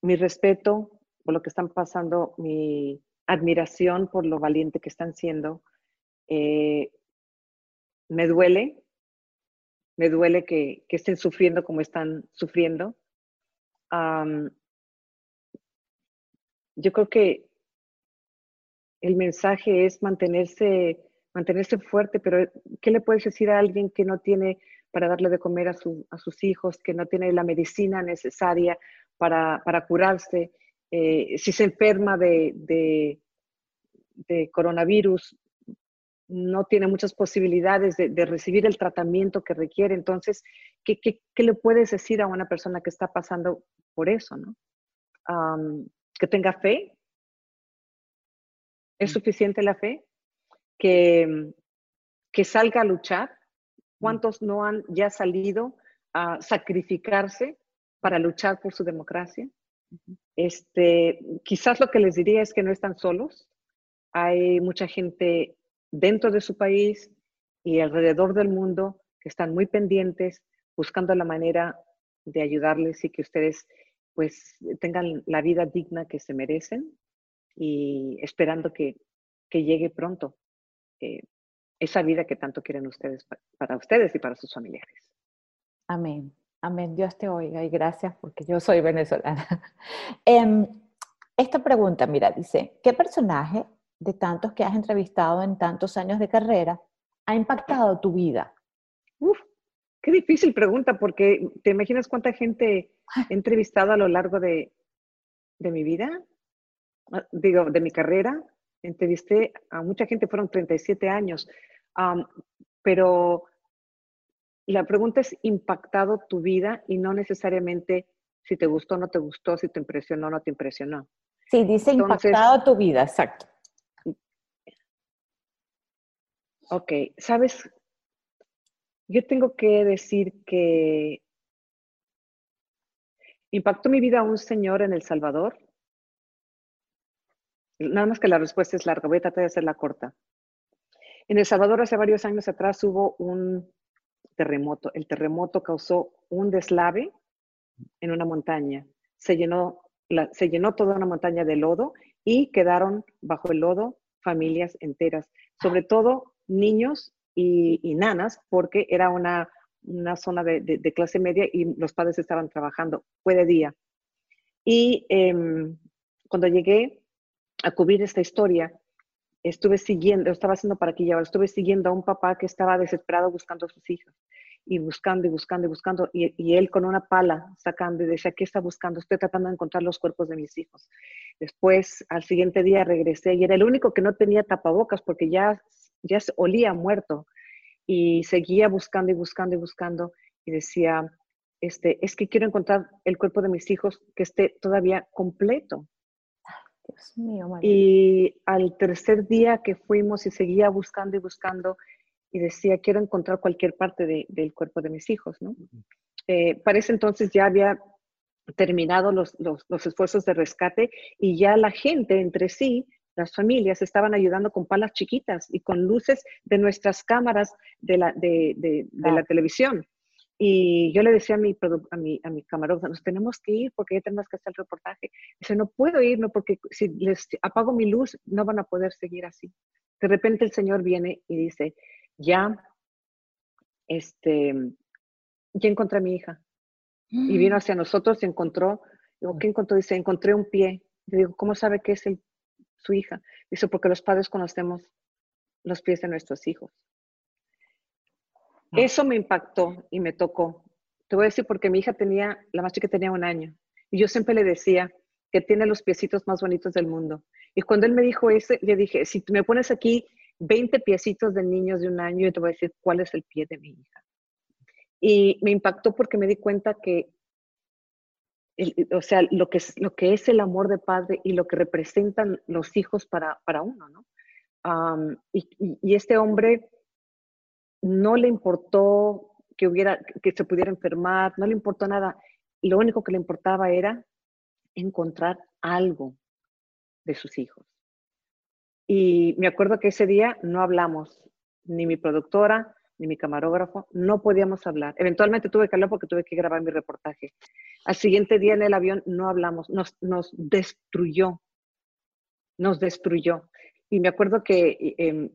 mi, respeto por lo que están pasando, mi admiración por lo valiente que están siendo. Eh, me duele, me duele que, estén sufriendo como están sufriendo yo creo que el mensaje es mantenerse, mantenerse fuerte, pero ¿qué le puedes decir a alguien que no tiene para darle de comer a, sus hijos, que no tiene la medicina necesaria para, curarse? Eh, si se enferma de, coronavirus, no tiene muchas posibilidades de, recibir el tratamiento que requiere. Entonces, ¿qué, le puedes decir a una persona que está pasando por eso? ¿no? Que tenga fe. ¿Es mm. suficiente la fe? Que, que salga a luchar. Mm. ¿Cuántos no han ya salido a sacrificarse para luchar por su democracia? Este, quizás lo que les diría es que no están solos. Hay mucha gente dentro de su país y alrededor del mundo que están muy pendientes, buscando la manera de ayudarles y que ustedes pues tengan la vida digna que se merecen y esperando que, llegue pronto eh, esa vida que tanto quieren ustedes para ustedes y para sus familiares. Amén. Amén. Dios te oiga y gracias porque yo soy venezolana. Em, esta pregunta, mira, dice, ¿qué personaje de tantos que has entrevistado en tantos años de carrera ha impactado tu vida? Uf, Qué difícil pregunta, porque te imaginas cuánta gente he entrevistado a lo largo de, mi vida, ah, digo, de mi carrera. Entrevisté a mucha gente, fueron 37 años, pero la pregunta es impactado tu vida y no necesariamente si te gustó o no te gustó, si te impresionó o no te impresionó. Sí, dice impactado tu vida, exacto. Ok, ¿sabes yo tengo que decir que impactó mi vida un señor en El Salvador. Nada más que la respuesta es larga, voy a tratar de hacerla corta. En El Salvador hace varios años atrás hubo un terremoto. El terremoto causó un deslave en una montaña. Se llenó, se llenó toda una montaña de lodo y quedaron bajo el lodo familias enteras, sobre todo niños y, nanas, porque era una, zona de, clase media y los padres estaban trabajando, fue de día. Y em, cuando llegué a cubrir esta historia, estuve siguiendo, estaba haciendo para aquí llevar, estuve siguiendo a un papá que estaba desesperado buscando a sus hijas y buscando y buscando y buscando, y, y, él con una pala sacando y decía, ¿qué está buscando? Estoy tratando de encontrar los cuerpos de mis hijos. Después, al siguiente día regresé y era el único que no tenía tapabocas porque ya ya olía muerto. y seguía buscando y buscando y buscando y decía, este, es que quiero encontrar el cuerpo de mis hijos que esté todavía completo. Dios mío, Y al tercer día que fuimos y seguía buscando y buscando y decía, quiero encontrar cualquier parte del cuerpo de mis hijos, ¿no? Eh, para ese entonces ya había terminado los, los, esfuerzos de rescate y ya la gente entre sí, las familias, estaban ayudando con palas chiquitas y con luces de nuestras cámaras de la, de, de, la televisión. Y yo le decía a mi, a mi, a mi camarógrafo, nos tenemos que ir porque ya tenemos que hacer el reportaje. Dice, no puedo irme porque si les apago mi luz, no van a poder seguir así. De repente el Señor viene y dice, ya, este, ya encontré a mi hija. Y vino mm. hacia nosotros y encontró, digo. ¿qué encontró? Dice, encontré un pie. Le digo, ¿cómo sabe que es su hija? Dice, porque los padres conocemos los pies de nuestros hijos. Ah. Eso me impactó y me tocó. Te voy a decir porque mi hija tenía, la más chica tenía un año. Y yo siempre le decía que tiene los piecitos más bonitos del mundo. Y cuando él me dijo eso, le dije, si me pones aquí 20 piecitos de niños de un año, yo te voy a decir cuál es el pie de mi hija. Y me impactó porque me di cuenta que, o sea, lo que, es, lo que es el amor de padre y lo que representan los hijos para, para uno, ¿no? y, y, este hombre no le importó que, hubiera, que se pudiera enfermar, no le importó nada. Lo único que le importaba era encontrar algo de sus hijos. Y me acuerdo que ese día no hablamos, ni mi productora, ni mi camarógrafo, no podíamos hablar. Eventualmente tuve que porque tuve que grabar mi reportaje. Al siguiente día en el avión no hablamos, nos, nos destruyó, nos destruyó. Y me acuerdo que em,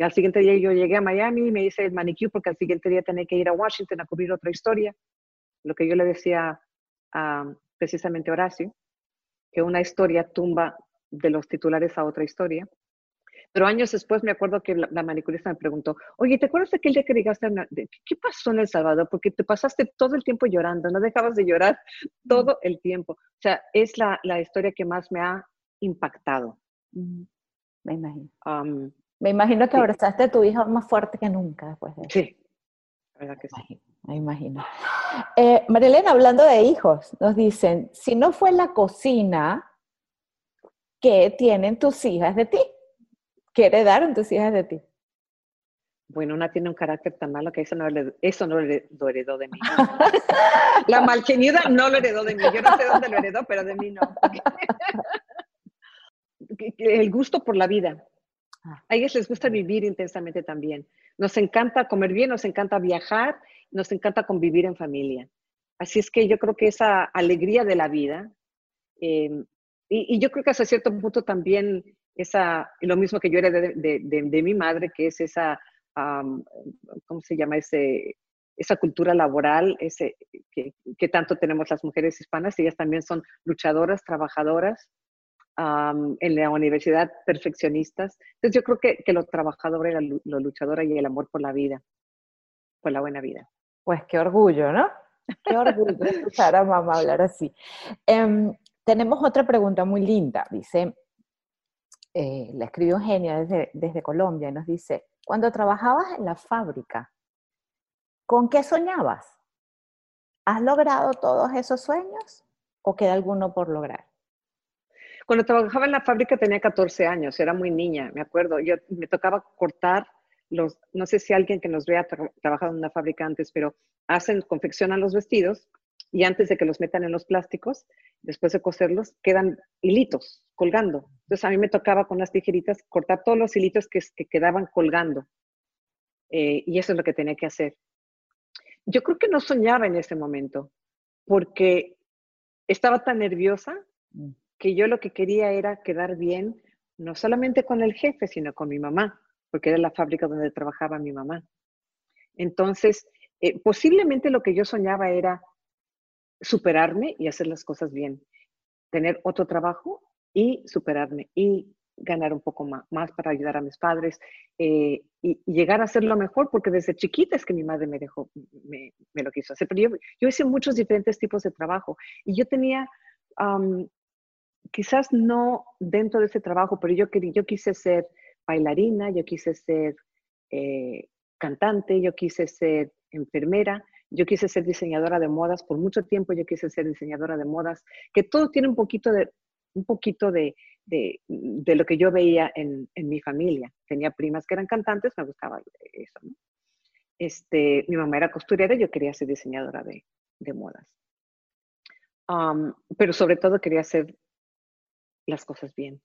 al siguiente día yo llegué a Miami y me hice el manicure porque al siguiente día tenía que ir a Washington a cubrir otra historia. Lo que yo le decía a precisamente Horacio, que una historia tumba de los titulares a otra historia. Pero años después me acuerdo que la, manicurista me preguntó, oye, ¿te acuerdas de aquel día que llegaste? ¿Qué pasó en El Salvador? Porque te pasaste todo el tiempo llorando, no dejabas de llorar todo el tiempo. O sea, es la, la historia que más me ha impactado. Me imagino. me imagino que abrazaste a tu hija más fuerte que nunca después de eso. Sí, la verdad que sí. Me imagino. Eh, Marilena, hablando de hijos, nos dicen, si no fue la cocina, ¿qué tienen tus hijas de ti? ¿Qué heredaron tus hijas de ti? Bueno, una tiene un carácter tan malo que eso no, eso no lo heredó de mí. la malgenida no lo heredó de mí. Yo no sé dónde lo heredó, pero de mí no. El gusto por la vida. Ah. A ellos les gusta vivir intensamente también. Nos encanta comer bien, nos encanta viajar, nos encanta convivir en familia. Así es que yo creo que esa alegría de la vida, em, y, yo creo que hasta cierto punto también esa, lo mismo que yo era de, de, mi madre, que es esa, ¿cómo se llama? Ese, esa cultura laboral ese, que, que, tanto tenemos las mujeres hispanas, ellas también son luchadoras, trabajadoras, en la universidad perfeccionistas. Entonces yo creo que, que lo trabajador era lo luchadora y el amor por la vida, por la buena vida. Pues qué orgullo, ¿no? Qué orgullo escuchar a mamá hablar así. Em, tenemos otra pregunta muy linda. Dice, eh, la escribió Eugenia desde, desde Colombia y nos dice, cuando trabajabas en la fábrica, ¿con qué soñabas? ¿Has logrado todos esos sueños o queda alguno por lograr? Cuando trabajaba en la fábrica tenía 14 años, era muy niña, me acuerdo. Yo me tocaba cortar los, no sé si alguien que nos vea trabajado en una fábrica antes, pero hacen, confeccionan los vestidos y antes de que los metan en los plásticos, después de coserlos, quedan hilitos colgando. Entonces a mí me tocaba con las tijeritas cortar todos los hilitos que, quedaban colgando. Eh, y eso es lo que tenía que hacer. Yo creo que no soñaba en ese momento, porque estaba tan nerviosa mm. que yo lo que quería era quedar bien, no solamente con el jefe, sino con mi mamá, porque era la fábrica donde trabajaba mi mamá. Entonces, eh, posiblemente lo que yo soñaba era superarme y hacer las cosas bien, tener otro trabajo y superarme y ganar un poco más, para ayudar a mis padres eh, y, llegar a hacerlo mejor, porque desde chiquita es que mi madre me dejó, me, lo quiso hacer. Pero yo, yo, hice muchos diferentes tipos de trabajo y yo tenía, quizás no dentro de ese trabajo, pero yo, quería, yo quise ser bailarina, yo quise ser eh, cantante, yo quise ser enfermera, yo quise ser diseñadora de modas, por mucho tiempo yo quise ser diseñadora de modas, que todo tiene un poquito de, un poquito de, de, de lo que yo veía en, en, mi familia. Tenía primas que eran cantantes, me gustaba eso. ¿no? Este, mi mamá era costurera, yo quería ser diseñadora de, de modas. Um, pero sobre todo quería hacer las cosas bien.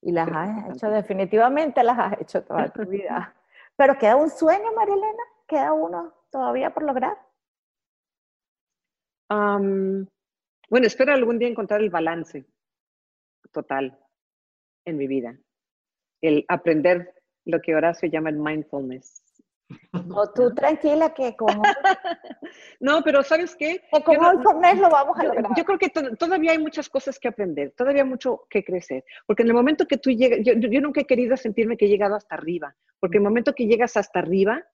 Y las has hecho, definitivamente las has hecho toda tu vida. Pero queda un sueño, María Elena, queda uno todavía por lograr. Um, bueno, espero algún día encontrar el balance total en mi vida. El aprender lo que Horacio llama el mindfulness. O tú tranquila que como... no, pero ¿sabes qué? Que con no, lo vamos a yo, lograr. Yo creo que todavía hay muchas cosas que aprender, todavía mucho que crecer. Porque en el momento que tú llegas, yo, yo, nunca he querido sentirme que he llegado hasta arriba. Porque en el momento que llegas hasta arriba,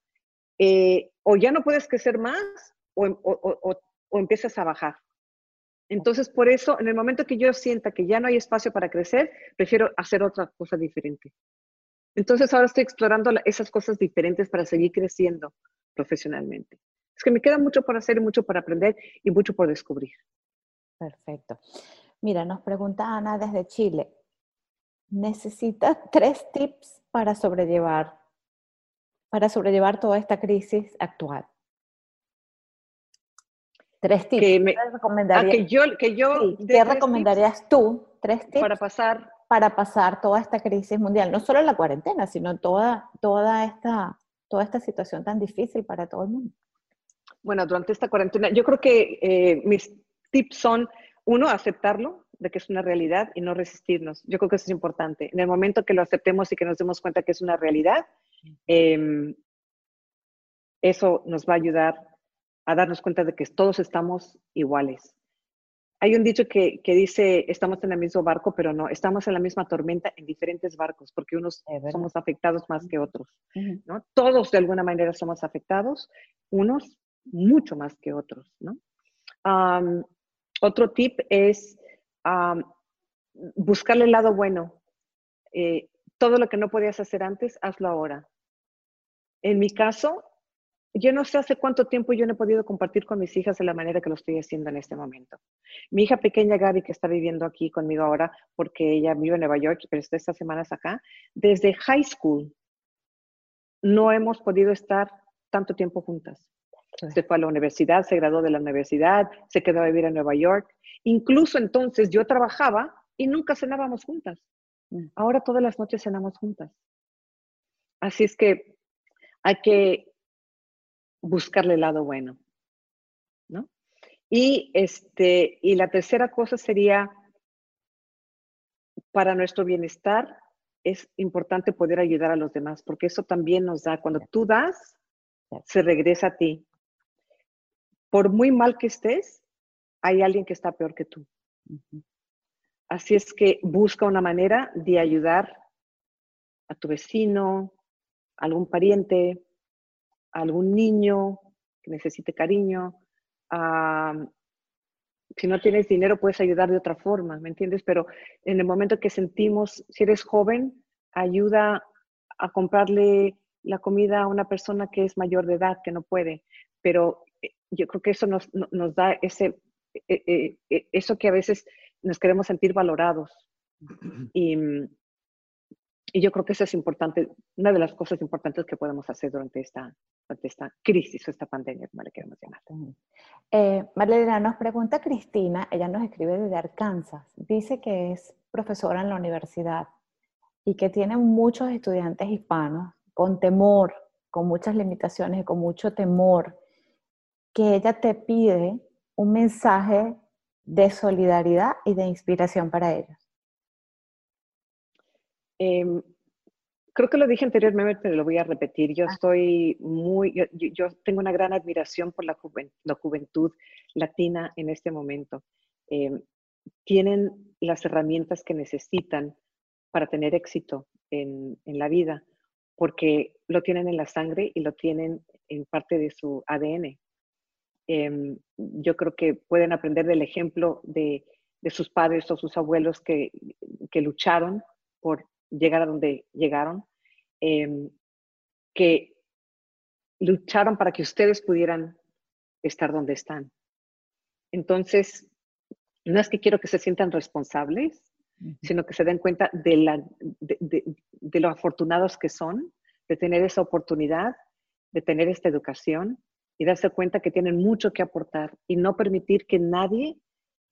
eh, o ya no puedes crecer más o, o, o, o empiezas a bajar. Entonces, por eso, en el momento que yo sienta que ya no hay espacio para crecer, prefiero hacer otra cosa diferente. Entonces, ahora estoy explorando esas cosas diferentes para seguir creciendo profesionalmente. Es que me queda mucho por hacer, mucho por aprender y mucho por descubrir. Perfecto. Mira, nos pregunta Ana desde Chile. ¿Necesitas tres tips para sobrellevar, para sobrellevar toda esta crisis actual? Tres tips. Que me, ¿Qué recomendarías? Ah, que yo, que yo sí, ¿Qué recomendarías tú? Tres tips. Para pasar. Para pasar toda esta crisis mundial, no solo la cuarentena, sino toda, toda, esta, toda esta situación tan difícil para todo el mundo. Bueno, durante esta cuarentena, yo creo que eh, mis tips son, uno, aceptarlo, de que es una realidad y no resistirnos. Yo creo que eso es importante. En el momento que lo aceptemos y que nos demos cuenta que es una realidad, eh, eso nos va a ayudar a darnos cuenta de que todos estamos iguales. Hay un dicho que, que, dice, estamos en el mismo barco, pero no, estamos en la misma tormenta en diferentes barcos, porque unos somos afectados más que otros. ¿no? Todos de alguna manera somos afectados, unos mucho más que otros. ¿no? Um, otro tip es um, buscarle el lado bueno. Eh, todo lo que no podías hacer antes, hazlo ahora. En mi caso, yo no sé hace cuánto tiempo yo no he podido compartir con mis hijas de la manera que lo estoy haciendo en este momento. Mi hija pequeña Gaby, que está viviendo aquí conmigo ahora, porque ella vive en Nueva York, pero está estas semanas acá, desde high school no hemos podido estar tanto tiempo juntas. Se fue a la universidad, se graduó de la universidad, se quedó a vivir en Nueva York. Incluso entonces yo trabajaba y nunca cenábamos juntas. Ahora todas las noches cenamos juntas. Así es que hay que buscarle el lado bueno, ¿no? Y, este, y la tercera cosa sería, para nuestro bienestar, es importante poder ayudar a los demás, porque eso también nos da, cuando tú das, se regresa a ti. Por muy mal que estés, hay alguien que está peor que tú. Así es que busca una manera de ayudar a tu vecino, algún pariente, algún niño que necesite cariño. Si no tienes dinero, puedes ayudar de otra forma, ¿me entiendes? Pero en el momento que sentimos, si eres joven, ayuda a comprarle la comida a una persona que es mayor de edad, que no puede. Pero yo creo que eso nos, nos da ese, eh, eh, eso que a veces nos queremos sentir valorados. Y, y yo creo que eso es importante, una de las cosas importantes que podemos hacer durante esta, durante esta crisis o esta pandemia, como le queremos llamar. Eh, Marlena, nos pregunta Cristina, ella nos escribe desde Arkansas, dice que es profesora en la universidad y que tiene muchos estudiantes hispanos con temor, con muchas limitaciones y con mucho temor, que ella te pide un mensaje de solidaridad y de inspiración para ellos. Eh, creo que lo dije anteriormente, pero lo voy a repetir. Yo ah. estoy muy, yo, yo, tengo una gran admiración por la, juventud, la juventud latina en este momento. Eh, tienen las herramientas que necesitan para tener éxito en, en, la vida, porque lo tienen en la sangre y lo tienen en parte de su ADN. Eh, yo creo que pueden aprender del ejemplo de, de sus padres o sus abuelos que, que lucharon por llegar a donde llegaron. Eh, que lucharon para que ustedes pudieran estar donde están. Entonces, no es que quiero que se sientan responsables, sino que se den cuenta de, la, de, lo afortunados que son, de tener esa oportunidad, de tener esta educación y darse cuenta que tienen mucho que aportar y no permitir que nadie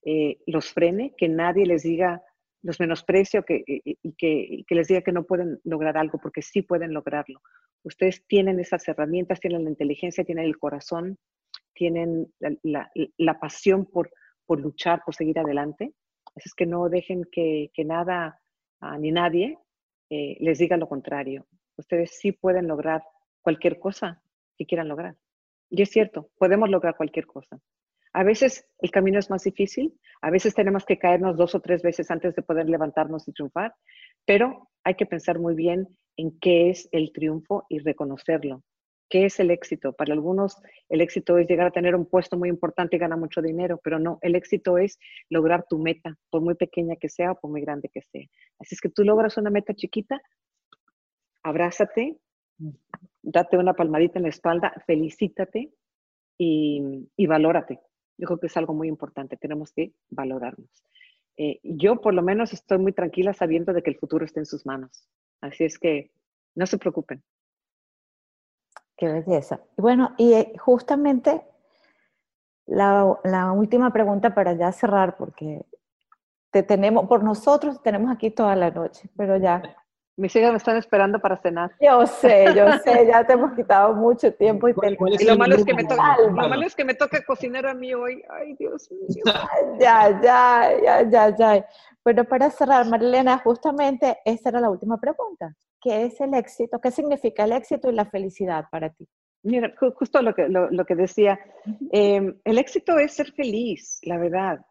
eh, los frene, que nadie les diga, los menosprecio que, y, que, que les diga que no pueden lograr algo, porque sí pueden lograrlo. Ustedes tienen esas herramientas, tienen la inteligencia, tienen el corazón, tienen la, la, pasión por, por luchar, por seguir adelante. Así es que no dejen que, que nada ah, ni nadie eh, les diga lo contrario. Ustedes sí pueden lograr cualquier cosa que quieran lograr. Y es cierto, podemos lograr cualquier cosa. A veces el camino es más difícil, a veces tenemos que caernos dos o tres veces antes de poder levantarnos y triunfar, pero hay que pensar muy bien en qué es el triunfo y reconocerlo. ¿Qué es el éxito? Para algunos el éxito es llegar a tener un puesto muy importante y ganar mucho dinero, pero no, el éxito es lograr tu meta, por muy pequeña que sea o por muy grande que sea. Así es que tú logras una meta chiquita, abrázate, date una palmadita en la espalda, felicítate y, y valórate. Yo creo que es algo muy importante, tenemos que valorarnos. Eh, yo por lo menos estoy muy tranquila sabiendo de que el futuro está en sus manos. Así es que no se preocupen. Qué belleza. Bueno, y eh, justamente la, la, última pregunta para ya cerrar, porque te tenemos, por nosotros tenemos aquí toda la noche, pero ya mis hijas me están esperando para cenar. Yo sé, yo sé, ya te hemos quitado mucho tiempo y, lo, malo es que me toca, lo malo es que me toca cocinar a mí hoy. Ay, Dios mío. ya, ya, ya, ya, ya. Bueno, para cerrar, Marilena, justamente esa era la última pregunta. ¿Qué es el éxito? ¿Qué significa el éxito y la felicidad para ti? Mira, justo lo que, lo, que decía, em, el éxito es ser feliz, la verdad,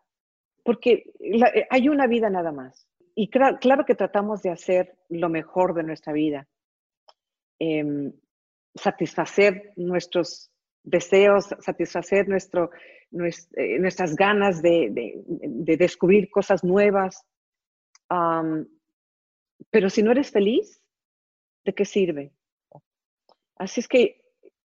porque eh, hay una vida nada más y claro, que tratamos de hacer lo mejor de nuestra vida, em, satisfacer nuestros deseos, satisfacer nuestro, eh, nuestras ganas de, descubrir cosas nuevas. pero si no eres feliz, ¿de qué sirve? Así es que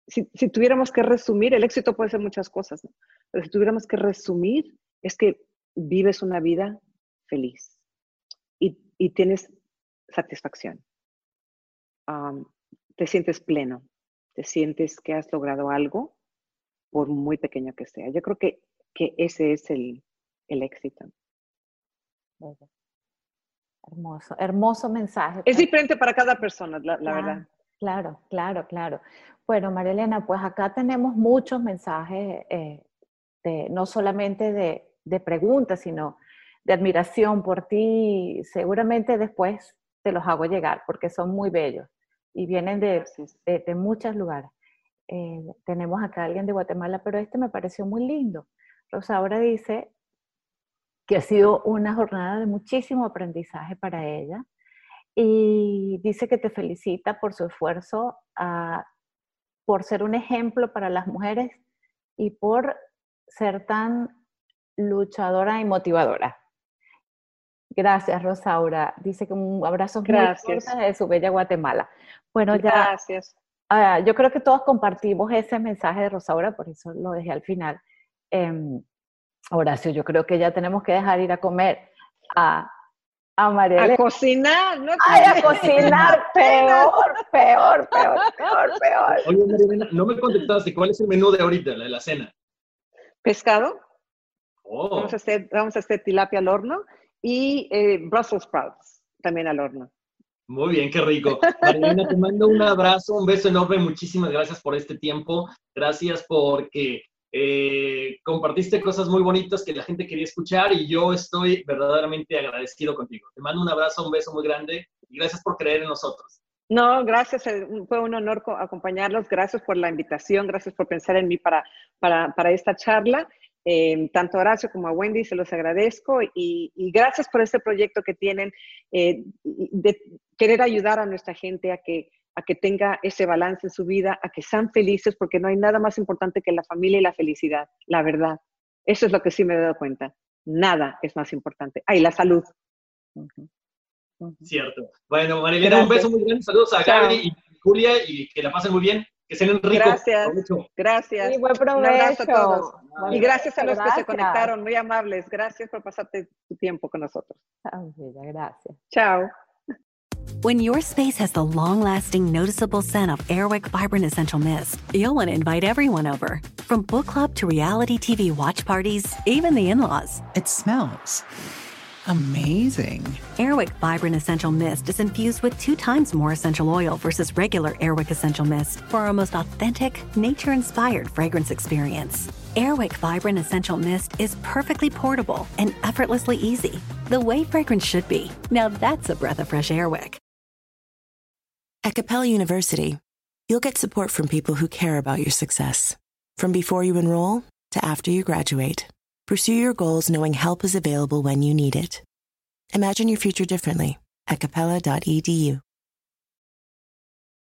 si, si, tuviéramos que resumir, el éxito puede ser muchas cosas, pero si tuviéramos que resumir, es que vives una vida feliz y tienes satisfacción. te sientes pleno, te sientes que has logrado algo, por muy pequeño que sea. Yo creo que, que ese es el, el éxito. Hermoso, hermoso mensaje. Es diferente para cada persona, la, verdad. Claro, claro, claro. Bueno, Marilena, pues acá tenemos muchos mensajes, eh, de, no solamente de, de preguntas, sino de admiración por ti, seguramente después te los hago llegar porque son muy bellos y vienen de, de, muchos lugares. Eh, tenemos acá a alguien de Guatemala, pero este me pareció muy lindo. Rosaura dice que ha sido una jornada de muchísimo aprendizaje para ella y dice que te felicita por su esfuerzo, ah, por ser un ejemplo para las mujeres y por ser tan luchadora y motivadora. Gracias, Rosaura. Dice que un abrazo Gracias. muy de su bella Guatemala. Bueno, ya. Gracias. Ah, yo creo que todos compartimos ese mensaje de Rosaura, por eso lo dejé al final. Em, Horacio, yo creo que ya tenemos que dejar ir a comer a, a María. A cocinar, no Ay, a cocinar, peor, peor, peor, peor, peor. Oye, María no me contestaste, ¿cuál es el menú de ahorita, de la cena? Pescado. Oh. Vamos, a hacer, vamos a hacer tilapia al horno y eh, Brussels sprouts también al horno. Muy bien, qué rico. Marilena, te mando un abrazo, un beso enorme. Muchísimas gracias por este tiempo. Gracias porque eh, compartiste cosas muy bonitas que la gente quería escuchar y yo estoy verdaderamente agradecido contigo. Te mando un abrazo, un beso muy grande y gracias por creer en nosotros. No, gracias. Eh, fue un honor acompañarlos. Gracias por la invitación. Gracias por pensar en mí para, para, para esta charla. Eh, tanto a Horacio como a Wendy se los agradezco y, gracias por este proyecto que tienen eh, de querer ayudar a nuestra gente a que, a que tenga ese balance en su vida, a que sean felices, porque no hay nada más importante que la familia y la felicidad, la verdad. Eso es lo que sí me he dado cuenta. Nada es más importante. Ay, la salud. Cierto. Bueno, Marilena, un beso muy grande. Saludos a Gaby y Julia, y que la pasen muy bien. Que sean ricos. Gracias. Gracias. Y buen provecho. Un abrazo a todos. Buen Y gracias a los provecho, que se conectaron, muy amables. Gracias por pasarte tu tiempo con nosotros. Ah, mira, gracias. Chao. When your space has the long lasting, noticeable scent of Airwick Vibrant Essential Mist, you'll want to invite everyone over. From book club to reality TV watch parties, even the in laws. It smells amazing. Airwick Vibrant Essential Mist is infused with two times more essential oil versus regular Airwick Essential Mist for our most authentic, nature inspired fragrance experience. Airwick Vibrant Essential Mist is perfectly portable and effortlessly easy, the way fragrance should be. Now that's a breath of fresh Airwick. At Capella University, you'll get support from people who care about your success. From before you enroll to after you graduate, pursue your goals knowing help is available when you need it. Imagine your future differently at capella.edu.